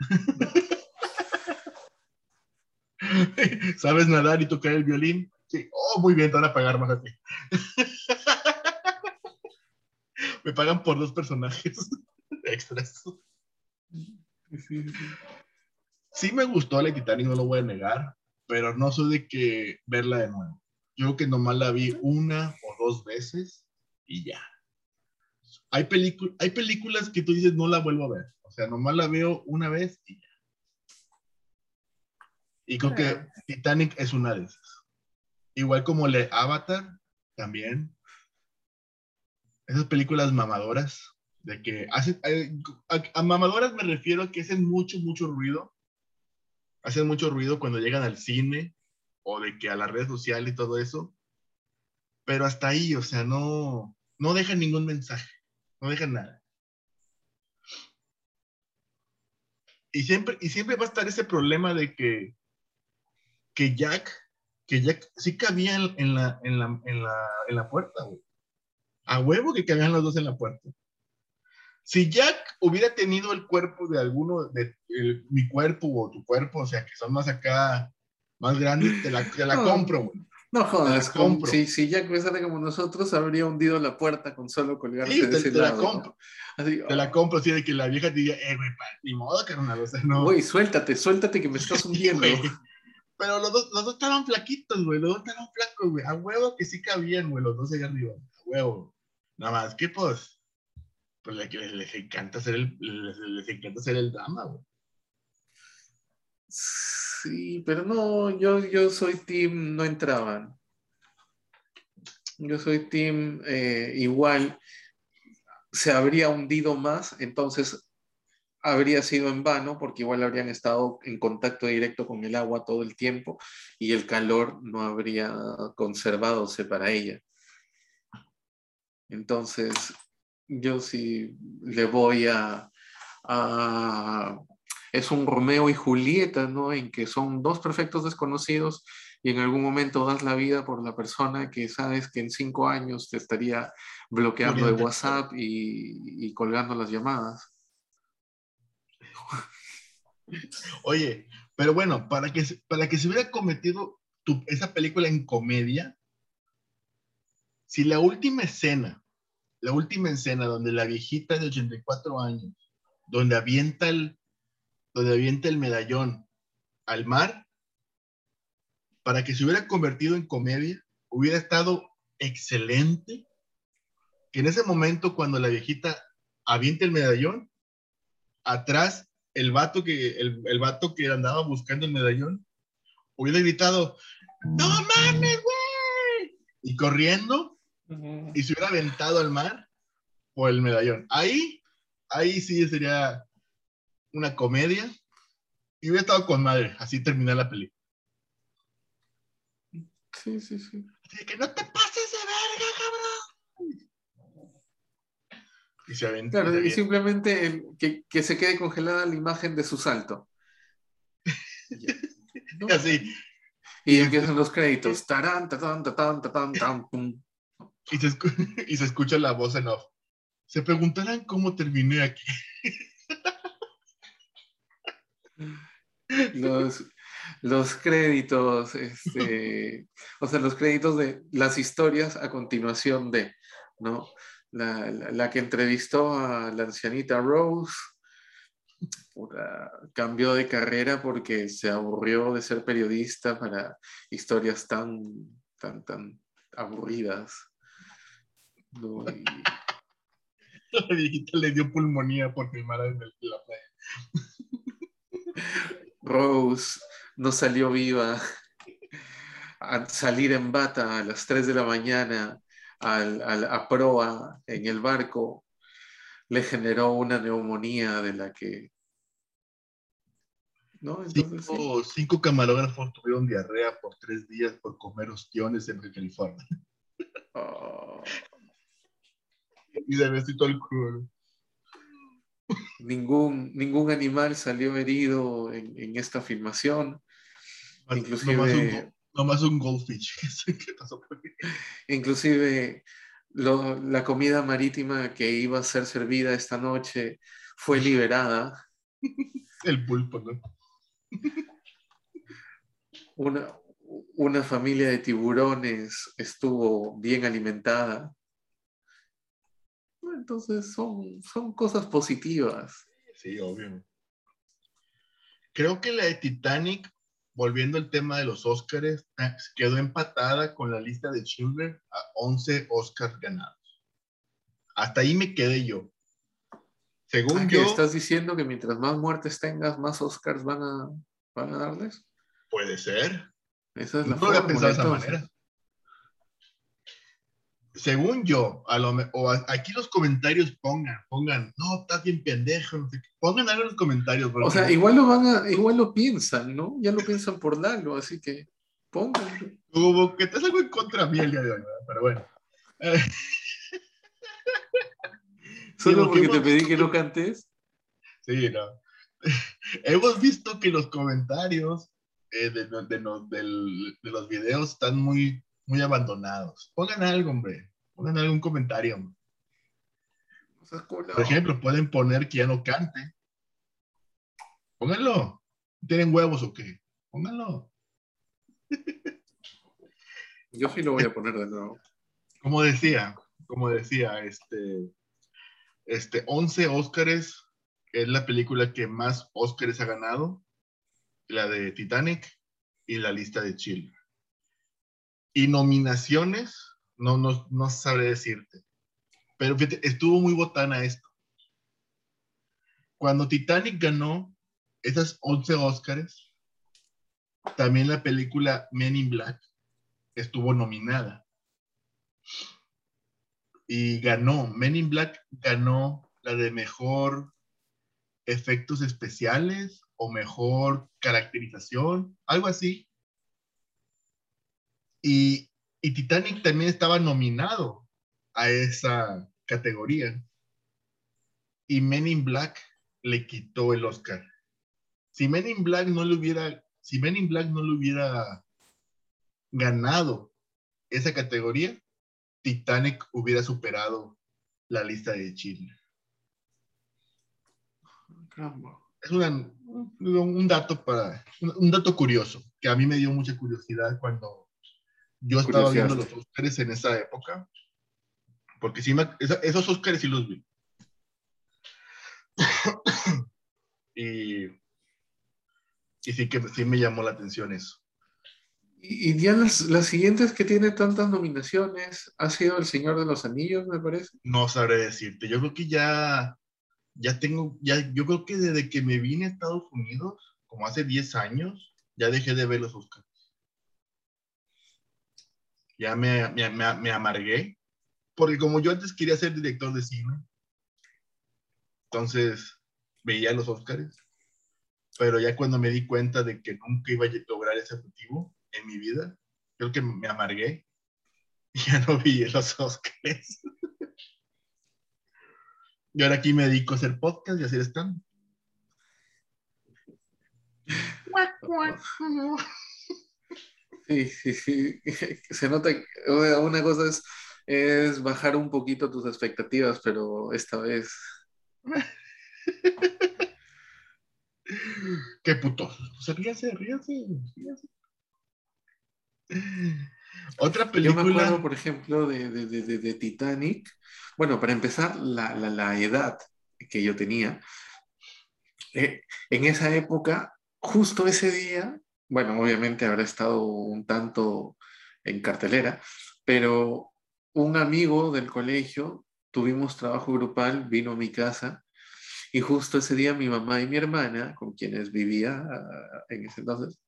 (laughs) ¿Sabes nadar y tocar el violín? Sí. Oh, muy bien, te van a pagar más a ti. (laughs) Me pagan por dos personajes (laughs) extras. Sí me gustó la Titanic, no lo voy a negar, pero no soy de que verla de nuevo. Yo creo que nomás la vi una o dos veces y ya. Hay, hay películas que tú dices no la vuelvo a ver. O sea, nomás la veo una vez y ya. Y creo que Titanic es una de esas. Igual como le Avatar, también. Esas películas mamadoras, de que hacen, eh, a, mamadoras me refiero a que hacen mucho, mucho ruido. Hacen mucho ruido cuando llegan al cine o de que a las redes sociales y todo eso. Pero hasta ahí, o sea, no, no dejan ningún mensaje, no dejan nada. Y siempre, y siempre va a estar ese problema de que, que Jack, que Jack sí cabía en la, en, la, en, la, en la puerta, güey. A huevo que cabían los dos en la puerta. Si Jack hubiera tenido el cuerpo de alguno, de el- mi cuerpo o tu cuerpo, o sea, que son más acá, más grandes, te la, te la No. compro, güey. No jodas, Te la compro. si, si Jack besara como nosotros, habría hundido la puerta con solo colgarse Sí, de te, ese te la compro. Te la compro así de que la vieja te diga, eh, güey, pa, ni modo, carnal, o sea, no. Güey, suéltate, suéltate que me estás (laughs) hundiendo. Pero los dos, los dos estaban flaquitos, güey, los dos estaban flacos, güey. A huevo que sí cabían, güey, los dos allá arriba. Huevo. Nada más que, pues, pues les, les- encanta hacer el, les encanta hacer el drama, güey. Sí, pero no, yo, yo soy team, no entraban. Yo soy team eh, igual, se habría hundido más, entonces habría sido en vano porque igual habrían estado en contacto directo con el agua todo el tiempo y el calor no habría conservadose para ella. Entonces, yo sí le voy a, a- Es un Romeo y Julieta, ¿no? En que son dos perfectos desconocidos y en algún momento das la vida por la persona que sabes que en cinco años te estaría bloqueando de. WhatsApp y, y colgando las llamadas. Oye, pero bueno, para que, para que se hubiera cometido tu- esa película en comedia, si la última escena, la última escena donde la viejita de 84 años, donde avienta el, donde avienta el medallón al mar, para que se hubiera convertido en comedia, hubiera estado excelente que en ese momento cuando la viejita avienta el medallón, atrás el vato que, el, el vato que andaba buscando el medallón hubiera gritado, ¡No mames, güey! Y corriendo y se hubiera aventado al mar por el medallón. Ahí, ahí sí sería una comedia y hubiera estado con madre, así terminar la película. Sí, sí, sí. Así de que no te pases de verga, cabrón. Y se aventó. Claro, y simplemente el- que, que se quede congelada la imagen de su salto. (laughs) Así. Y empiezan los créditos. Tarán, tatán, tatán, tatán, tan, pum. Y se, escu- (laughs) y se escucha la voz en off. Se preguntarán cómo terminé aquí. (laughs) Los, los créditos, este, (laughs) o sea, los créditos de las historias a continuación de, ¿no? La, que entrevistó a la ancianita Rose, cambió de carrera porque se aburrió de ser periodista para historias tan, tan, tan aburridas. (laughs) La viejita le dio pulmonía por filmar en la playa. Rose no salió viva. A salir en bata a las 3 de la mañana a proa en el barco le generó una neumonía de la que... ¿no? cinco, camarógrafos tuvieron diarrea por tres días por comer ostiones en California. Oh. (laughs) y de besito el culo. Ningún, ningún animal salió herido en, esta filmación. Inclusive... Nomás un, un goldfish. Inclusive la comida marítima que iba a ser servida esta noche fue liberada. (laughs) El pulpo, ¿no? Una, una familia de tiburones estuvo bien alimentada. Entonces son, son cosas positivas. Sí, obvio. Creo que la de Titanic, volviendo al tema de los Oscars, ah, quedó empatada con la lista de Children a 11 Oscars ganados. Hasta ahí me quedé yo. Según ah, yo. ¿Estás diciendo que mientras más muertes tengas, más Oscars van a, van a darles? Puede ser. Esa es la no lo pensado de esa manera según yo, a lo, o aquí los comentarios pongan, pongan, no, estás bien pendejo, no sé qué. pongan algo en los comentarios. O sea, igual lo van a, igual lo piensan, ¿no? Ya lo piensan por Lalo, así que pongan. Como que te algo en contra mí el día de hoy, pero bueno. (laughs) ¿Solo porque te pedí que no cantes? Sí, no. (laughs) hemos visto que los comentarios eh, de, de, de, de los videos están muy muy abandonados. Pongan algo, hombre. Pongan algún comentario. Por ejemplo, pueden poner que ya no cante. Pónganlo. ¿Tienen huevos o qué? Pónganlo. (laughs) Yo sí lo voy a poner de nuevo. Como decía, como decía, este, este, 11 Óscares es la película que más Óscares ha ganado, la de Titanic y la lista de Chile. Y nominaciones, no, no, no sabré decirte. Pero estuvo muy botana esto. Cuando Titanic ganó esas 11 Óscares, también la película Men in Black estuvo nominada. Y ganó, Men in Black ganó la de mejor efectos especiales o mejor caracterización, algo así. Y, Titanic también estaba nominado a esa categoría. Y Men in Black le quitó el Oscar. Si Men in Black no le hubiera, si Men in Black no le hubiera ganado esa categoría, Titanic hubiera superado la lista de Chile. Es un, dato para, un dato curioso, que a mí me dio mucha curiosidad cuando yo estaba viendo los Oscars en esa época, porque sí esos Oscars sí los vi. (coughs) y, y sí que sí me llamó la atención eso. Y, ya las, las, siguientes que tiene tantas nominaciones ha sido El Señor de los Anillos, me parece. No sabré decirte. Yo creo que ya, ya tengo, ya, yo creo que desde que me vine a Estados Unidos, como hace 10 años, ya dejé de ver los Oscars ya me, me, me, amargué, porque como yo antes quería ser director de cine, entonces veía los Oscars, pero ya cuando me di cuenta de que nunca iba a lograr ese objetivo en mi vida, creo que me amargué y ya no vi los Oscars. y ahora aquí me dedico a hacer podcast y hacer stand. Sí, sí, sí. (laughs) Se nota que una cosa es, es bajar un poquito tus expectativas, pero esta vez. (laughs) Qué puto. Ríase, ríase, ríase. Otra película. Yo me acuerdo, por ejemplo, de, de, de, de Titanic. Bueno, para empezar, la, la, la edad que yo tenía. Eh, en esa época, justo ese día, bueno, obviamente habrá estado un tanto en cartelera, pero un amigo del colegio, tuvimos trabajo grupal, vino a mi casa y justo ese día mi mamá y mi hermana, con quienes vivía ah, en ese entonces,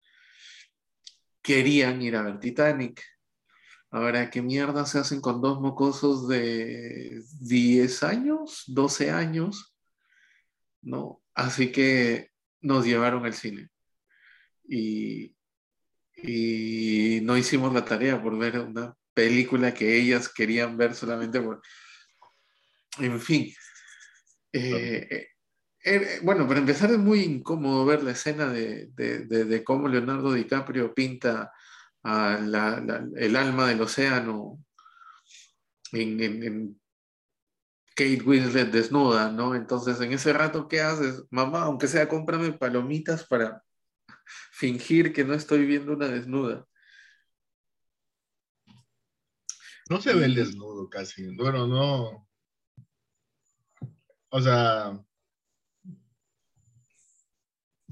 querían ir a ver Titanic. Ahora, ¿qué mierda se hacen con dos mocosos de 10 años, 12 años? ¿No? Así que nos llevaron al cine. Y, y no hicimos la tarea por ver una película que ellas querían ver solamente por... En fin. Eh, eh, eh, bueno, para empezar es muy incómodo ver la escena de, de, de, cómo Leonardo DiCaprio pinta el alma del océano en, Kate Winslet desnuda, ¿no? Entonces, en ese rato, ¿qué haces? Mamá, aunque sea, cómprame palomitas para fingir que no estoy viendo una desnuda. No se ve el desnudo casi. Bueno, no. O sea.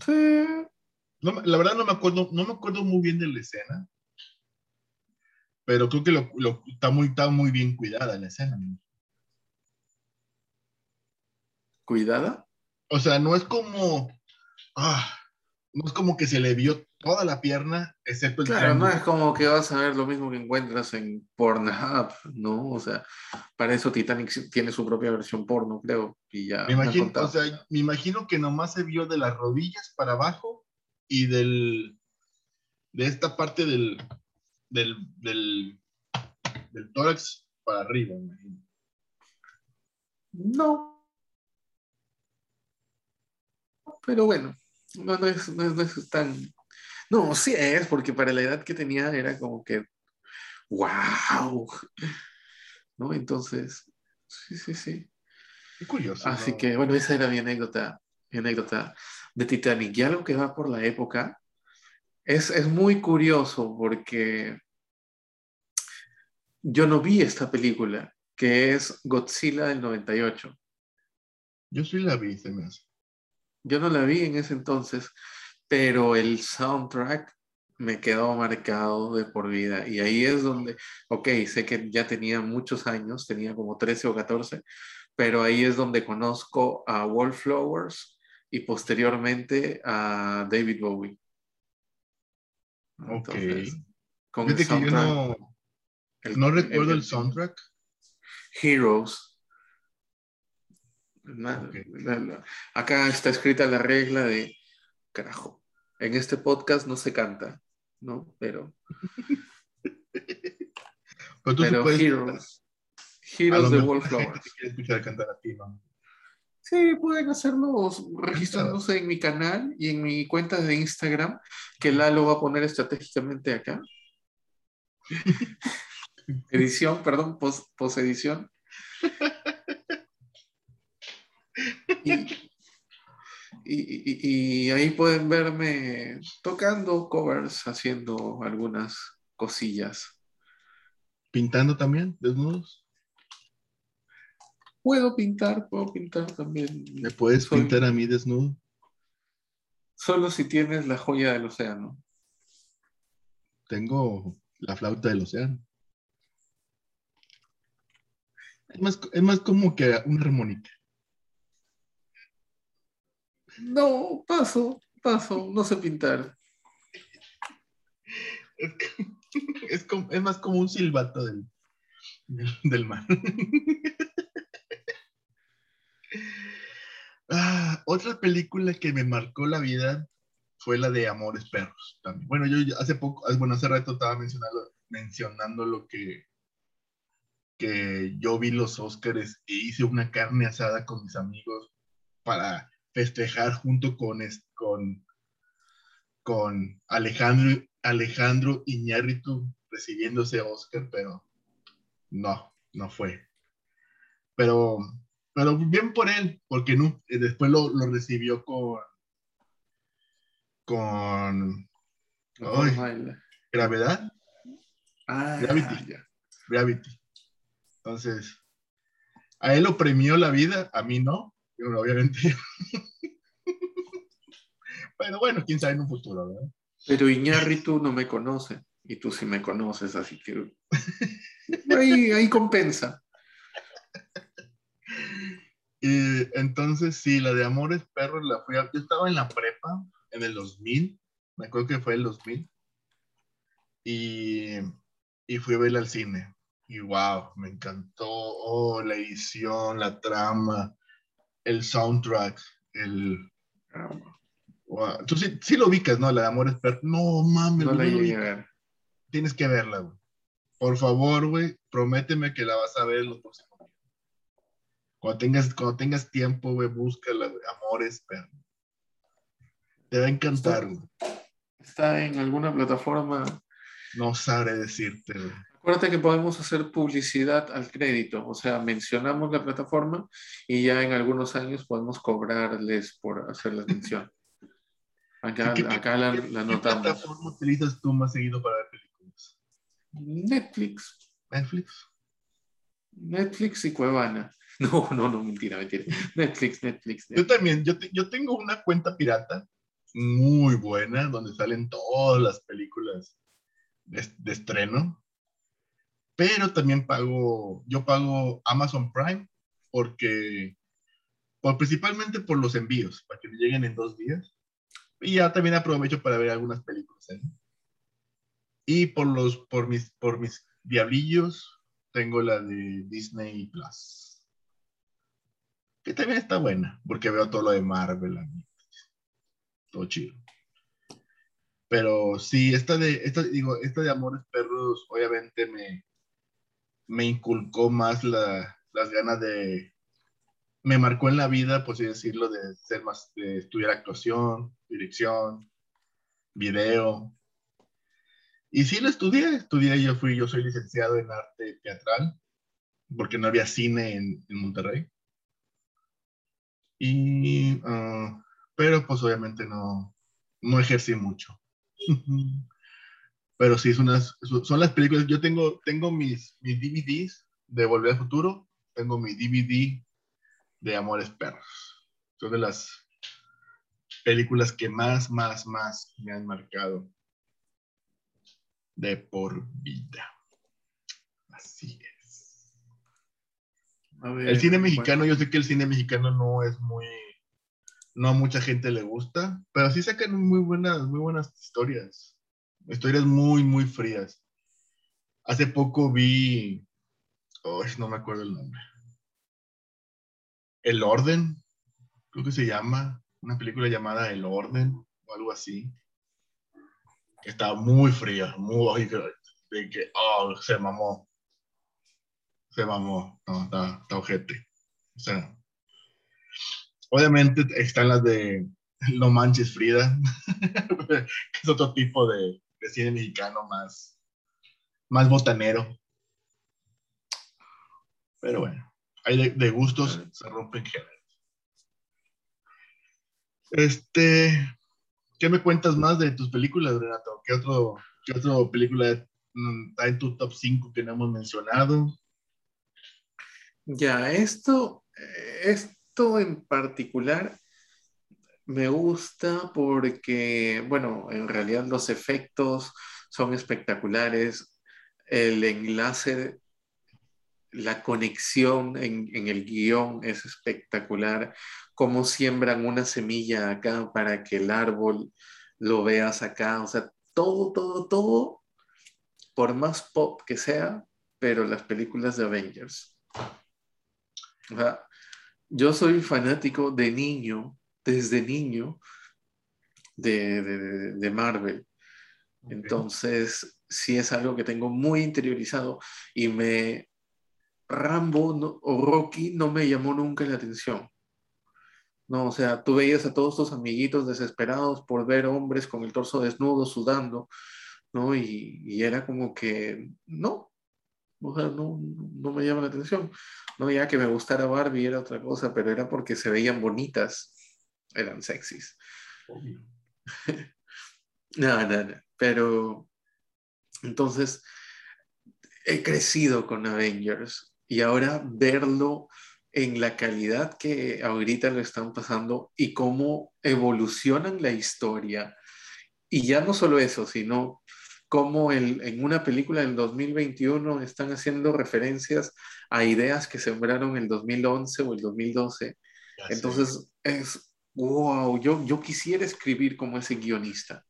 Sí. No, la verdad no me acuerdo, no me acuerdo muy bien de la escena. Pero creo que lo, lo, está, muy, está muy bien cuidada la escena. ¿Cuidada? O sea, no es como. Ah, no es como que se le vio toda la pierna, excepto el Claro, triángulo. no es como que vas a ver lo mismo que encuentras en Pornhub, ¿no? O sea, para eso Titanic tiene su propia versión porno, creo, y ya. Me imagino, o sea, me imagino que nomás se vio de las rodillas para abajo y del de esta parte del del, del, del tórax para arriba, me imagino. No. Pero bueno, no, no, es, no, es, no es tan no, sí es, porque para la edad que tenía era como que, wow. ¿No? Entonces, sí, sí, sí. Qué curioso. Así ¿no? que, bueno, esa era mi anécdota, mi anécdota de Titanic. Y algo que va por la época, es, es muy curioso porque yo no vi esta película, que es Godzilla del 98. Yo sí la vi, se me hace. Yo no la vi en ese entonces, pero el soundtrack me quedó marcado de por vida. Y ahí es donde, ok, sé que ya tenía muchos años, tenía como 13 o 14, pero ahí es donde conozco a Wallflowers y posteriormente a David Bowie. Entonces, ok. Con el soundtrack, que yo no, el, no recuerdo el, el, soundtrack. Heroes. Acá está escrita la regla de carajo, en este podcast no se canta, ¿no? Pero. (laughs) pero, pero Heroes. Heroes de Wallflowers. escuchar cantar a ti, ¿no? Sí, pueden hacerlo registrándose en mi canal y en mi cuenta de Instagram, que Lalo va a poner estratégicamente acá. (laughs) edición, perdón, post, post edición. Y, y, y, ahí pueden verme tocando covers, haciendo algunas cosillas. ¿Pintando también, desnudos? Puedo pintar, puedo pintar también. ¿Me puedes Soy... pintar a mí desnudo? Solo si tienes la joya del océano. Tengo la flauta del océano. Es más, es más como que una armónica. No, paso, paso, no sé pintar. (laughs) Es, como, es más como un silbato del, del, mar. (laughs) ah, otra película que me marcó la vida fue la de Amores Perros. También. Bueno, yo hace poco, bueno, hace rato estaba mencionando, mencionando lo que, que yo vi los Óscares e hice una carne asada con mis amigos para festejar junto con, con, con Alejandro, Alejandro Iñárritu recibiendo ese Oscar, pero no, no fue. Pero, pero bien por él, porque no, después lo, lo recibió con, con. Gravedad. Ah, Gravity. ya. Gravity. Entonces, a él lo premió la vida, a mí no. Yo, obviamente. (laughs) Pero bueno, quién sabe en un futuro, ¿verdad? Pero Iñárritu no me conoce y tú sí me conoces, así que ahí, ahí compensa. (laughs) Y entonces, sí, la de Amores Perros la fui a... Yo estaba en la prepa en el 2000, me acuerdo que fue el 2000, y, y fui a verla al cine. Y wow, me encantó oh, la edición, la trama, el soundtrack, el... wow. Tú sí, sí lo ubicas, ¿no? La de Amores Perros. No, mames, No la llegué a ver. Tienes que verla, güey. Por favor, güey, prométeme que la vas a ver en los próximos días. Cuando tengas, cuando tengas tiempo, güey, búscala, güey. Amores Perros. Te va a encantar, güey. Está en alguna plataforma. No sabré decirte, güey. Acuérdate que podemos hacer publicidad al crédito, o sea, mencionamos la plataforma y ya en algunos años podemos cobrarles por hacer la mención. (laughs) Acá, ¿Qué- acá la, ¿Qué, la qué notamos. plataforma utilizas tú más seguido para ver películas? Netflix, Netflix. Netflix y Cuevana. (laughs) No, no, no, mentira, mentira. Netflix, Netflix. Yo también, yo, te- yo tengo una cuenta pirata muy buena donde salen todas las películas de, de estreno, pero también pago, yo pago Amazon Prime porque, por, principalmente por los envíos, para que me lleguen en dos días, y ya también aprovecho para ver algunas películas. ahí. Y por, los, por, mis, por mis diablillos, tengo la de Disney Plus que también está buena, porque veo todo lo de Marvel, todo chido. Pero sí, esta de, esta, digo, esta de Amores Perros, obviamente me, me inculcó más la- las ganas de, me marcó en la vida, por así decirlo, de ser más, de estudiar actuación, dirección, video. Y sí lo estudié, estudié, yo fui, yo soy licenciado en arte teatral, porque no había cine en, en Monterrey. Y, ah, pero pues obviamente no, no ejercí mucho. (laughs) Pero sí, son las, son las películas. Yo tengo, tengo mis, mis DVDs de Volver al Futuro, tengo mi DVD de Amores Perros. Son de las películas que más, más, más me han marcado de por vida. Así es. A ver, El cine bueno, mexicano, yo sé que el cine mexicano no es muy, no a mucha gente le gusta, pero sí sacan muy buenas, muy buenas historias, historias muy, muy frías. Hace poco vi, oh, no me acuerdo el nombre, El Orden, creo que se llama, una película llamada El Orden o algo así. que Está muy fría, muy, de que, oh, se mamó se mamó, no, está, está ojete. O sea, obviamente están las de No Manches Frida, (laughs) que es otro tipo de, de cine mexicano más, más botanero. Pero bueno, hay de, de gustos, se rompen géneros. Este, ¿qué me cuentas más de tus películas, Renato? ¿Qué, otro, qué otra película mm, está en tu top 5 que no hemos mencionado? Ya, esto, eh, esto en particular me gusta porque, bueno, en realidad los efectos son espectaculares, el enlace, la conexión en, en el guion es espectacular, cómo siembran una semilla acá para que el árbol lo veas acá, o sea, todo, todo, todo, por más pop que sea, pero las películas de Avengers. Yo soy fanático de niño, desde niño, de, de- de Marvel. Entonces, sí es algo que tengo muy interiorizado y me... Rambo no- o Rocky no me llamó nunca la atención. No, o sea, tú veías a todos tus amiguitos desesperados por ver hombres con el torso desnudo, sudando, ¿no? Y, y era como que, no, o sea, no, no me llama la atención. No, ya que me gustara Barbie era otra cosa, pero era porque se veían bonitas, eran sexys. Obvio. (laughs) no, no, no. Pero entonces he crecido con Avengers y ahora verlo en la calidad que ahorita lo están pasando y cómo evolucionan la historia. Y ya no solo eso, sino cómo el, en una película del 2021 están haciendo referencias a ideas que sembraron el 2011 o el 2012. Entonces es, wow, yo, yo quisiera escribir como ese guionista.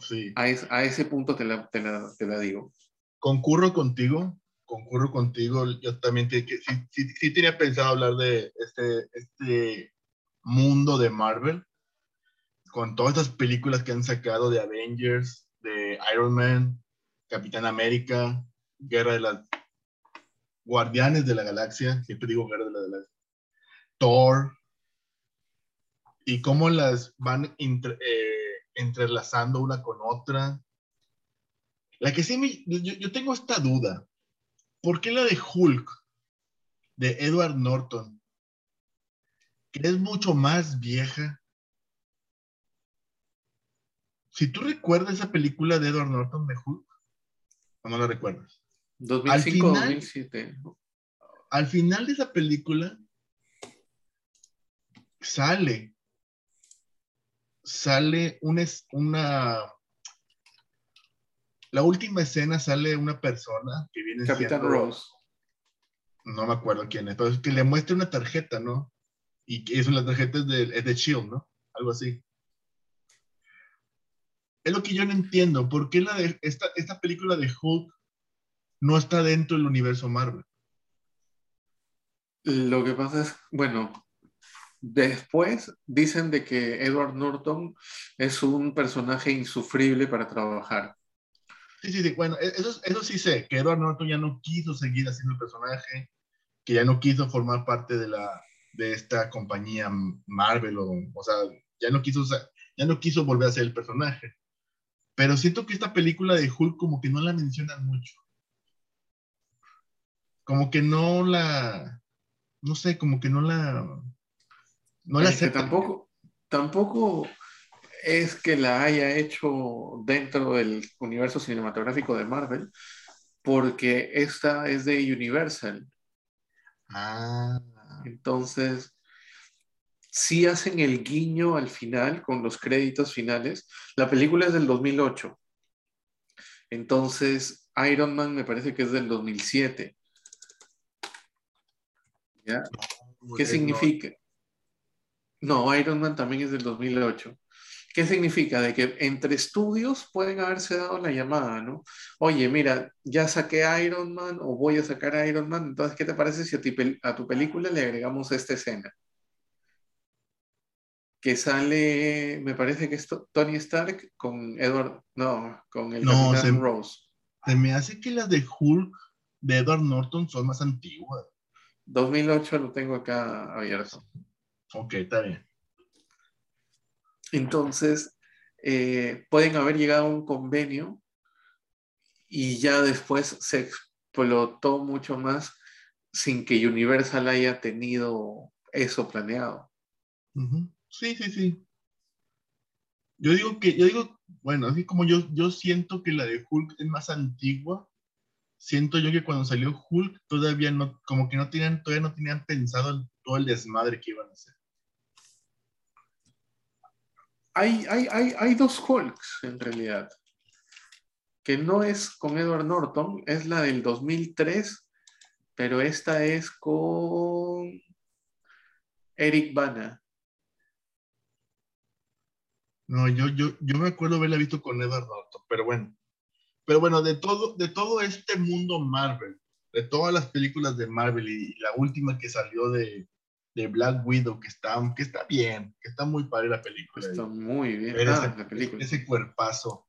Sí. A, a ese punto te la, te, la, te la, digo. Concurro contigo, concurro contigo. Yo también te, sí, sí, sí, tenía pensado hablar de este, este mundo de Marvel, con todas estas películas que han sacado de Avengers, de Iron Man, Capitán América, Guerra de las Guardianes de la Galaxia, siempre digo Guerra de la Galaxia, Thor, y cómo las van entre, eh, entrelazando una con otra. La que sí me, yo, yo, tengo esta duda. ¿Por qué la de Hulk de Edward Norton, que es mucho más vieja? Si tú recuerdas esa película de Edward Norton de Hulk, o no la recuerdas. 2005-2007. Al final de esa película sale sale una, una la última escena sale una persona que viene Capitán siendo, Rose. No me acuerdo quién es, pero que le muestra una tarjeta, ¿no? Y que es una tarjeta de, es de Shield, ¿no? Algo así. Es lo que yo no entiendo. ¿Por qué la de, esta, esta película de Hulk no está dentro del universo Marvel? Lo que pasa es, bueno, Después dicen de que Edward Norton es un personaje insufrible para trabajar. Sí, sí, sí. Bueno, eso, eso sí sé, que Edward Norton ya no quiso seguir haciendo el personaje, que ya no quiso formar parte de, la, de esta compañía Marvel, o, o sea, ya no, quiso, ya no quiso volver a ser el personaje. Pero siento que esta película de Hulk como que no la mencionan mucho. Como que no la, no sé, como que no la, no la tampoco, tampoco es que la haya hecho dentro del universo cinematográfico de Marvel, porque esta es de Universal. Ah. Entonces, sí hacen el guiño al final, con los créditos finales. La película es del 2008. Entonces, Iron Man me parece que es del 2007. ¿Ya? ¿Qué significa? No, Iron Man también es del 2008. ¿Qué significa? De que entre estudios pueden haberse dado la llamada, ¿no? Oye, mira, ya saqué Iron Man o voy a sacar Iron Man, entonces, ¿qué te parece si a tu, a tu película le agregamos esta escena? Que sale, me parece que es Tony Stark con Edward, no, con el no, Capitán se, Rose. Se me hace que las de Hulk de Edward Norton son más antiguas. 2008 lo tengo acá abierto. Ok, está bien. Entonces, eh, pueden haber llegado a un convenio y ya después se explotó mucho más sin que Universal haya tenido eso planeado. Uh -huh. Sí, sí, sí. Yo digo que, yo digo, bueno, así como yo, yo siento que la de Hulk es más antigua, siento yo que cuando salió Hulk todavía no, como que no tenían, todavía no tenían pensado en todo el desmadre que iban a hacer. Hay, hay, hay, hay dos Hulks en realidad, que no es con Edward Norton, es la del 2003, pero esta es con Eric Bana. No, yo, yo, yo me acuerdo haberla visto con Edward Norton, pero bueno. Pero bueno, de todo, de todo este mundo Marvel, de todas las películas de Marvel y la última que salió de, de Black Widow, que está, que está bien, que está muy padre la película. Está muy bien ah, ese, la película. ese cuerpazo,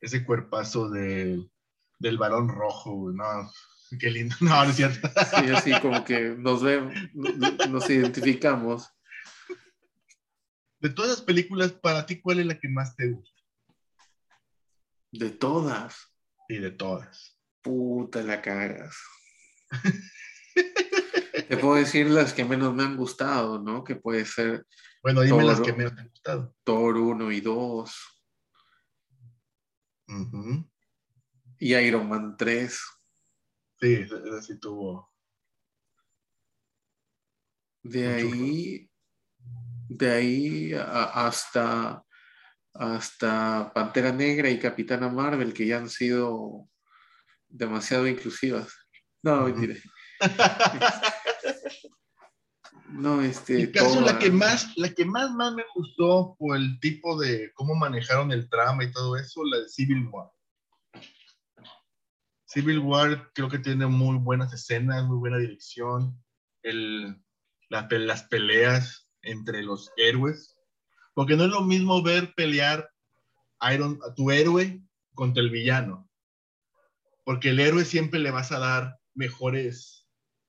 ese cuerpazo del, del balón rojo, no, (laughs) qué lindo, no, no es cierto. Sí, así como que nos vemos, nos identificamos. De todas las películas, para ti, ¿cuál es la que más te gusta? De todas. Sí, de todas. Puta la cagas. (laughs) Te puedo decir las que menos me han gustado, ¿no? Que puede ser. Bueno, dime las que menos te han gustado. Thor 1 y 2. Y Iron Man 3. Sí, ese sí tuvo. De ahí, de ahí hasta, hasta Pantera Negra y Capitana Marvel, que ya han sido demasiado inclusivas. No, mentira. (laughs) no, este. En caso, la que más, la que más, más me gustó por el tipo de cómo manejaron el trama y todo eso, la de Civil War. Civil War creo que tiene muy buenas escenas, muy buena dirección. El, las peleas entre los héroes. Porque no es lo mismo ver pelear Iron, a tu héroe contra el villano. Porque el héroe siempre le vas a dar mejores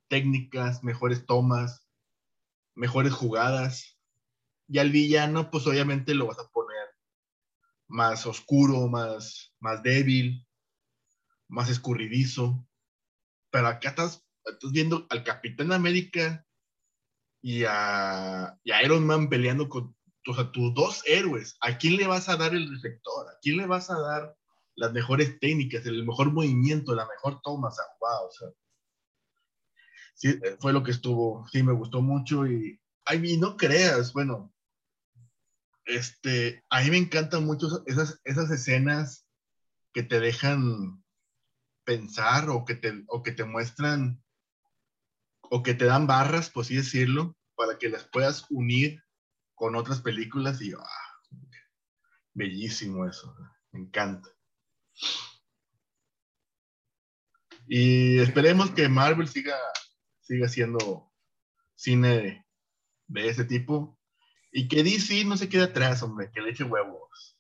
técnicas, mejores tomas, mejores jugadas. Y al villano, pues obviamente lo vas a poner más oscuro, más, más débil, más escurridizo. Pero acá estás, estás viendo al Capitán América y a, Iron Man peleando con tus dos héroes. ¿A quién le vas a dar el reflector? ¿A quién le vas a dar las mejores técnicas, el mejor movimiento, la mejor toma? O sea, o sea, sí, eh, fue lo que estuvo, sí, me gustó mucho y, ay, no creas, bueno, este, a mí me encantan mucho esas, esas escenas que te dejan pensar o que te, o que te muestran o que te dan barras, por así decirlo, para que las puedas unir con otras películas y ah, bellísimo eso, me encanta. Y esperemos que Marvel siga, siga haciendo cine de, ese tipo y que DC no se quede atrás, hombre, que le eche huevos.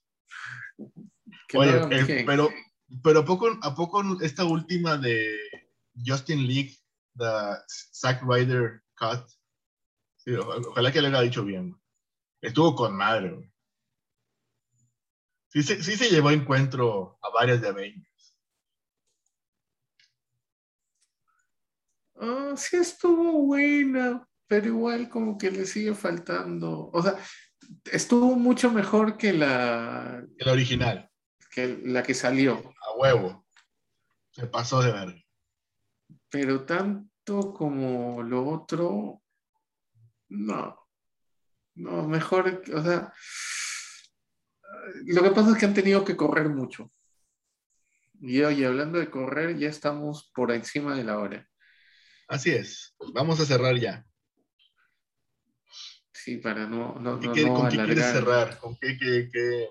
Oye, eh, pero, pero ¿a poco, ¿a poco esta última de Justin League the Zack Ryder cut. ojalá que le haya dicho bien. Estuvo con madre. Sí, sí, se llevó encuentro a varias de Avengers. Ah, sí estuvo buena, pero igual como que le sigue faltando. O sea, estuvo mucho mejor que la... Que la original. Que la que salió. A huevo. Se pasó de ver pero tanto como lo otro, no. No, mejor, o sea, lo que pasa es que han tenido que correr mucho. Y hoy, hablando de correr, ya estamos por encima de la hora. Así es. Vamos a cerrar ya. Sí, para no, no, ¿Con qué quieres cerrar? ¿Con qué, qué,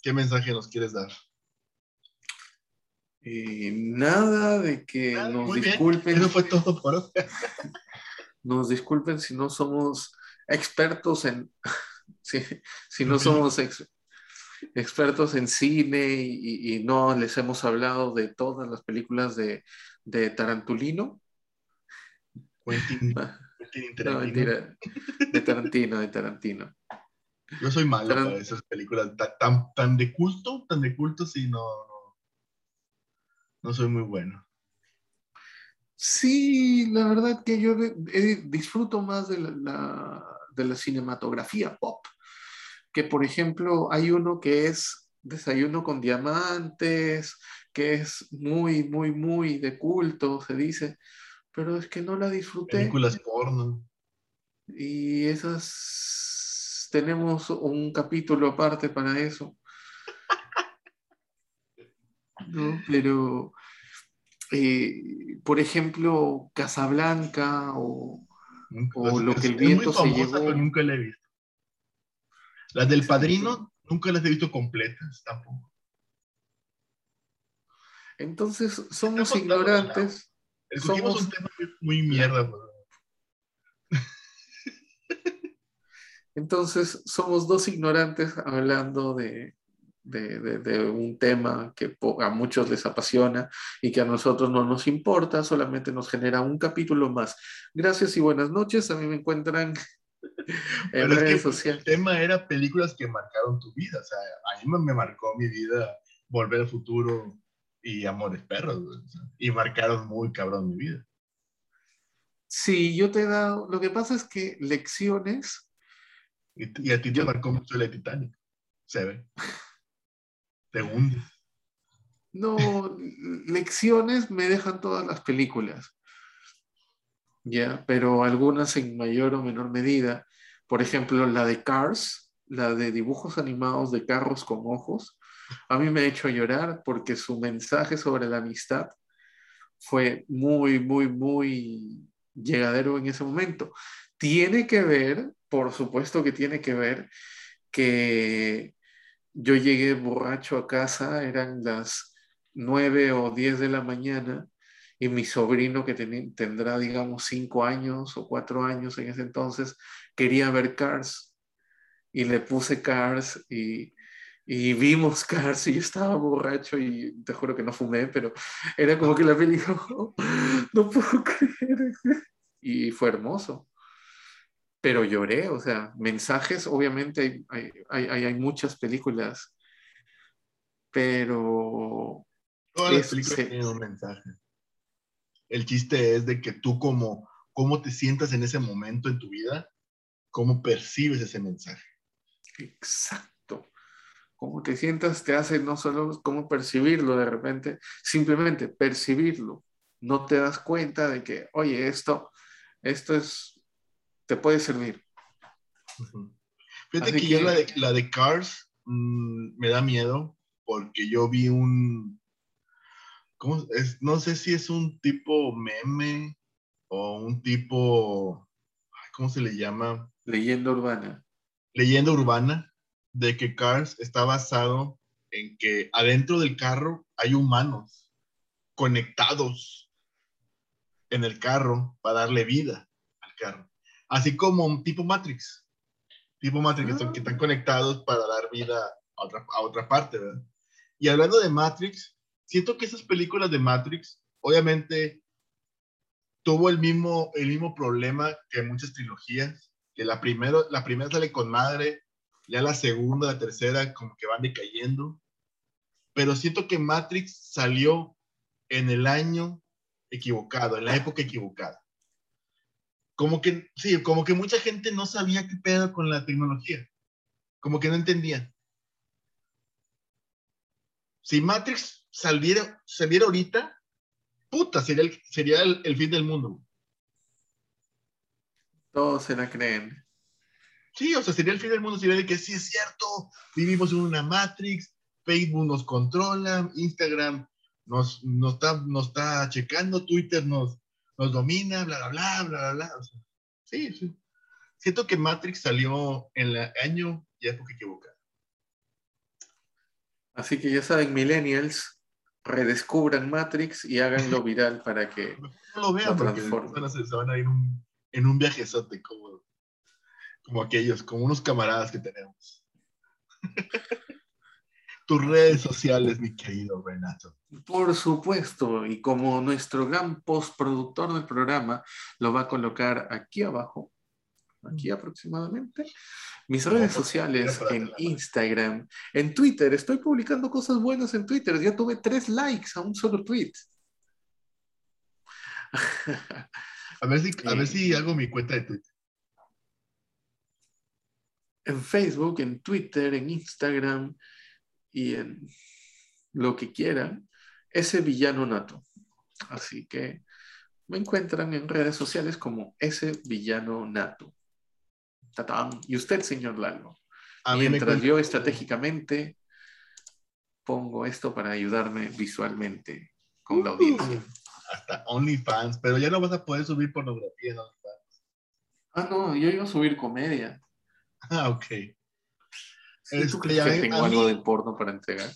qué mensaje nos quieres dar? Eh, nada de que ah, nos disculpen. Eso fue todo por hoy. (laughs) nos disculpen si no somos expertos en. (laughs) si, no somos expertos en cine y, no les hemos hablado de todas las películas de, de Tarantulino. Ah, (laughs) no, mentira. De Tarantino, de Tarantino. Yo soy malo para esas películas tan, tan de culto, tan de culto, si no no soy muy bueno. Sí, la verdad que yo disfruto más de la, de la cinematografía pop, que por ejemplo hay uno que es Desayuno con Diamantes, que es muy, muy, muy de culto, se dice, pero es que no la disfruté. Películas porno. Y esas, tenemos un capítulo aparte para eso. (laughs) ¿no? Pero, eh, por ejemplo, Casablanca o, o lo que el viento se llevó. nunca la he visto. Las del Padrino nunca las he visto completas tampoco. Entonces, somos ignorantes. Somos un tema muy mierda. Entonces, somos dos ignorantes hablando de, de, un tema que a muchos les apasiona y que a nosotros no nos importa, solamente nos genera un capítulo más. Gracias y buenas noches. A mí me encuentran (laughs) en redes sociales. El tema era películas que marcaron tu vida. O sea, a mí me marcó mi vida Volver al Futuro y Amores Perros. y marcaron muy cabrón mi vida. Sí, yo te he dado, lo que pasa es que lecciones... Y, a ti te marcó mucho el Titanic, se ve. Te hundes. No, lecciones me dejan todas las películas. Ya, pero algunas en mayor o menor medida. Por ejemplo, la de Cars, la de dibujos animados de carros con ojos, a mí me ha hecho llorar porque su mensaje sobre la amistad fue muy, muy, muy llegadero en ese momento. Tiene que ver, por supuesto que tiene que ver, que yo llegué borracho a casa, eran las 9 o 10 de la mañana, y mi sobrino, que tendrá, digamos, 5 años o 4 años en ese entonces, quería ver Cars. Y le puse Cars y, y vimos (laughs) Cars y yo estaba borracho y te juro que no fumé, pero era como que la película, no puedo creer. Y fue hermoso. Pero lloré, o sea, mensajes, obviamente hay, hay, hay, hay muchas películas, pero Todas las películas tienen un mensaje. El chiste es de que tú como, cómo te sientas en ese momento en tu vida, cómo percibes ese mensaje. Exacto. Cómo te sientas te hace no solo cómo percibirlo de repente, simplemente percibirlo. No te das cuenta de que, oye, esto, esto es, te puede servir. Fíjate que, yo la de, la de Cars mm, me da miedo porque yo vi un, es? No sé si es un tipo meme o un tipo, ¿cómo se le llama? Leyenda urbana. Leyenda urbana de que Cars está basado en que adentro del carro hay humanos conectados en el carro para darle vida al carro. Así como un tipo Matrix. Tipo Matrix, que, están ah. conectados para dar vida a otra, a otra parte, ¿verdad? Y hablando de Matrix, siento que esas películas de Matrix, obviamente, tuvo el mismo, el mismo problema que muchas trilogías, que la, primero, la primera sale con madre, ya la segunda, la tercera, como que van decayendo. Pero siento que Matrix salió en el año equivocado, en la época equivocada. Como que, sí, como que mucha gente no sabía qué pedo con la tecnología. Como que no entendía. Si Matrix saliera, saliera ahorita, puta, sería el, sería el, fin del mundo. Todos se la creen. Sí, o sea, sería el fin del mundo, sería de que sí es cierto, vivimos en una Matrix, Facebook nos controla, Instagram nos, nos, está, nos está checando, Twitter nos, nos domina, bla, bla, bla, bla, bla, sí, sí. Siento que Matrix salió en el año y época equivocada. Así que ya saben, millennials, redescubran Matrix y háganlo viral para que (laughs) no lo vean porque se, van a ir en un viajezote como, como aquellos, como unos camaradas que tenemos. Tus redes sociales, mi querido Renato. Por supuesto, y como nuestro gran postproductor del programa lo va a colocar aquí abajo, aquí aproximadamente. Mis redes sociales en Instagram, en Twitter. Estoy publicando cosas buenas en Twitter. Ya tuve tres likes a un solo tweet. A ver si, a ver (laughs) si hago mi cuenta de Twitter. En Facebook, en Twitter, en Instagram y en lo que quieran, ese villano nato. Así que me encuentran en redes sociales como ese villano nato. Y usted, señor Lalo. Mientras yo estratégicamente pongo esto para ayudarme visualmente con la audiencia. Hasta OnlyFans, pero ya no vas a poder subir pornografía en OnlyFans. Ah, no, yo iba a subir comedia. Ah, ok. ¿Tú crees que tengo algo de porno para entregar?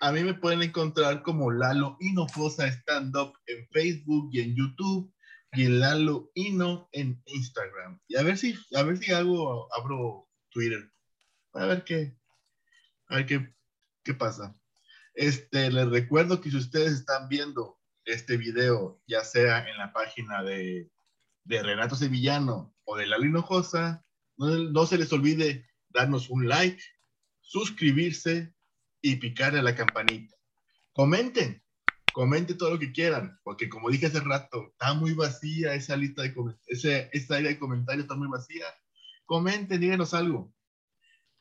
A mí me pueden encontrar como Lalo Hinojosa Stand Up en Facebook y en YouTube y el Lalo Ino en Instagram. Y a ver si, a ver si hago, abro Twitter. A ver qué, a ver qué, qué pasa. Este, les recuerdo que si ustedes están viendo este video, ya sea en la página de, de Renato Sevillano o de Lalo Hinojosa, no, se les olvide darnos un like, suscribirse y picarle a la campanita. Comenten, comente todo lo que quieran, porque como dije hace rato, está muy vacía esa lista de comentarios, esa área de comentarios está muy vacía. Comenten, díganos algo.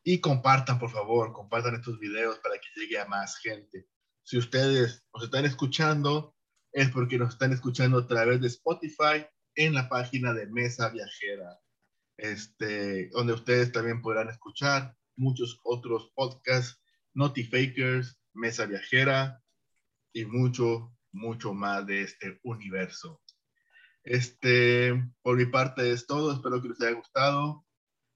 Y compartan, por favor, compartan estos videos para que llegue a más gente. Si ustedes nos están escuchando, es porque nos están escuchando a través de Spotify en la página de Mesa Viajera, este, donde ustedes también podrán escuchar muchos otros podcasts, Notifakers, Mesa Viajera, y mucho, mucho más de este universo. Este, por mi parte es todo, espero que les haya gustado.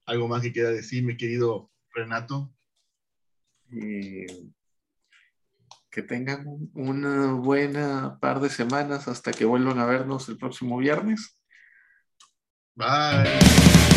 ¿Algo más que quiera decir, mi querido Renato? que tengan una buena par de semanas hasta que vuelvan a vernos el próximo viernes. Bye.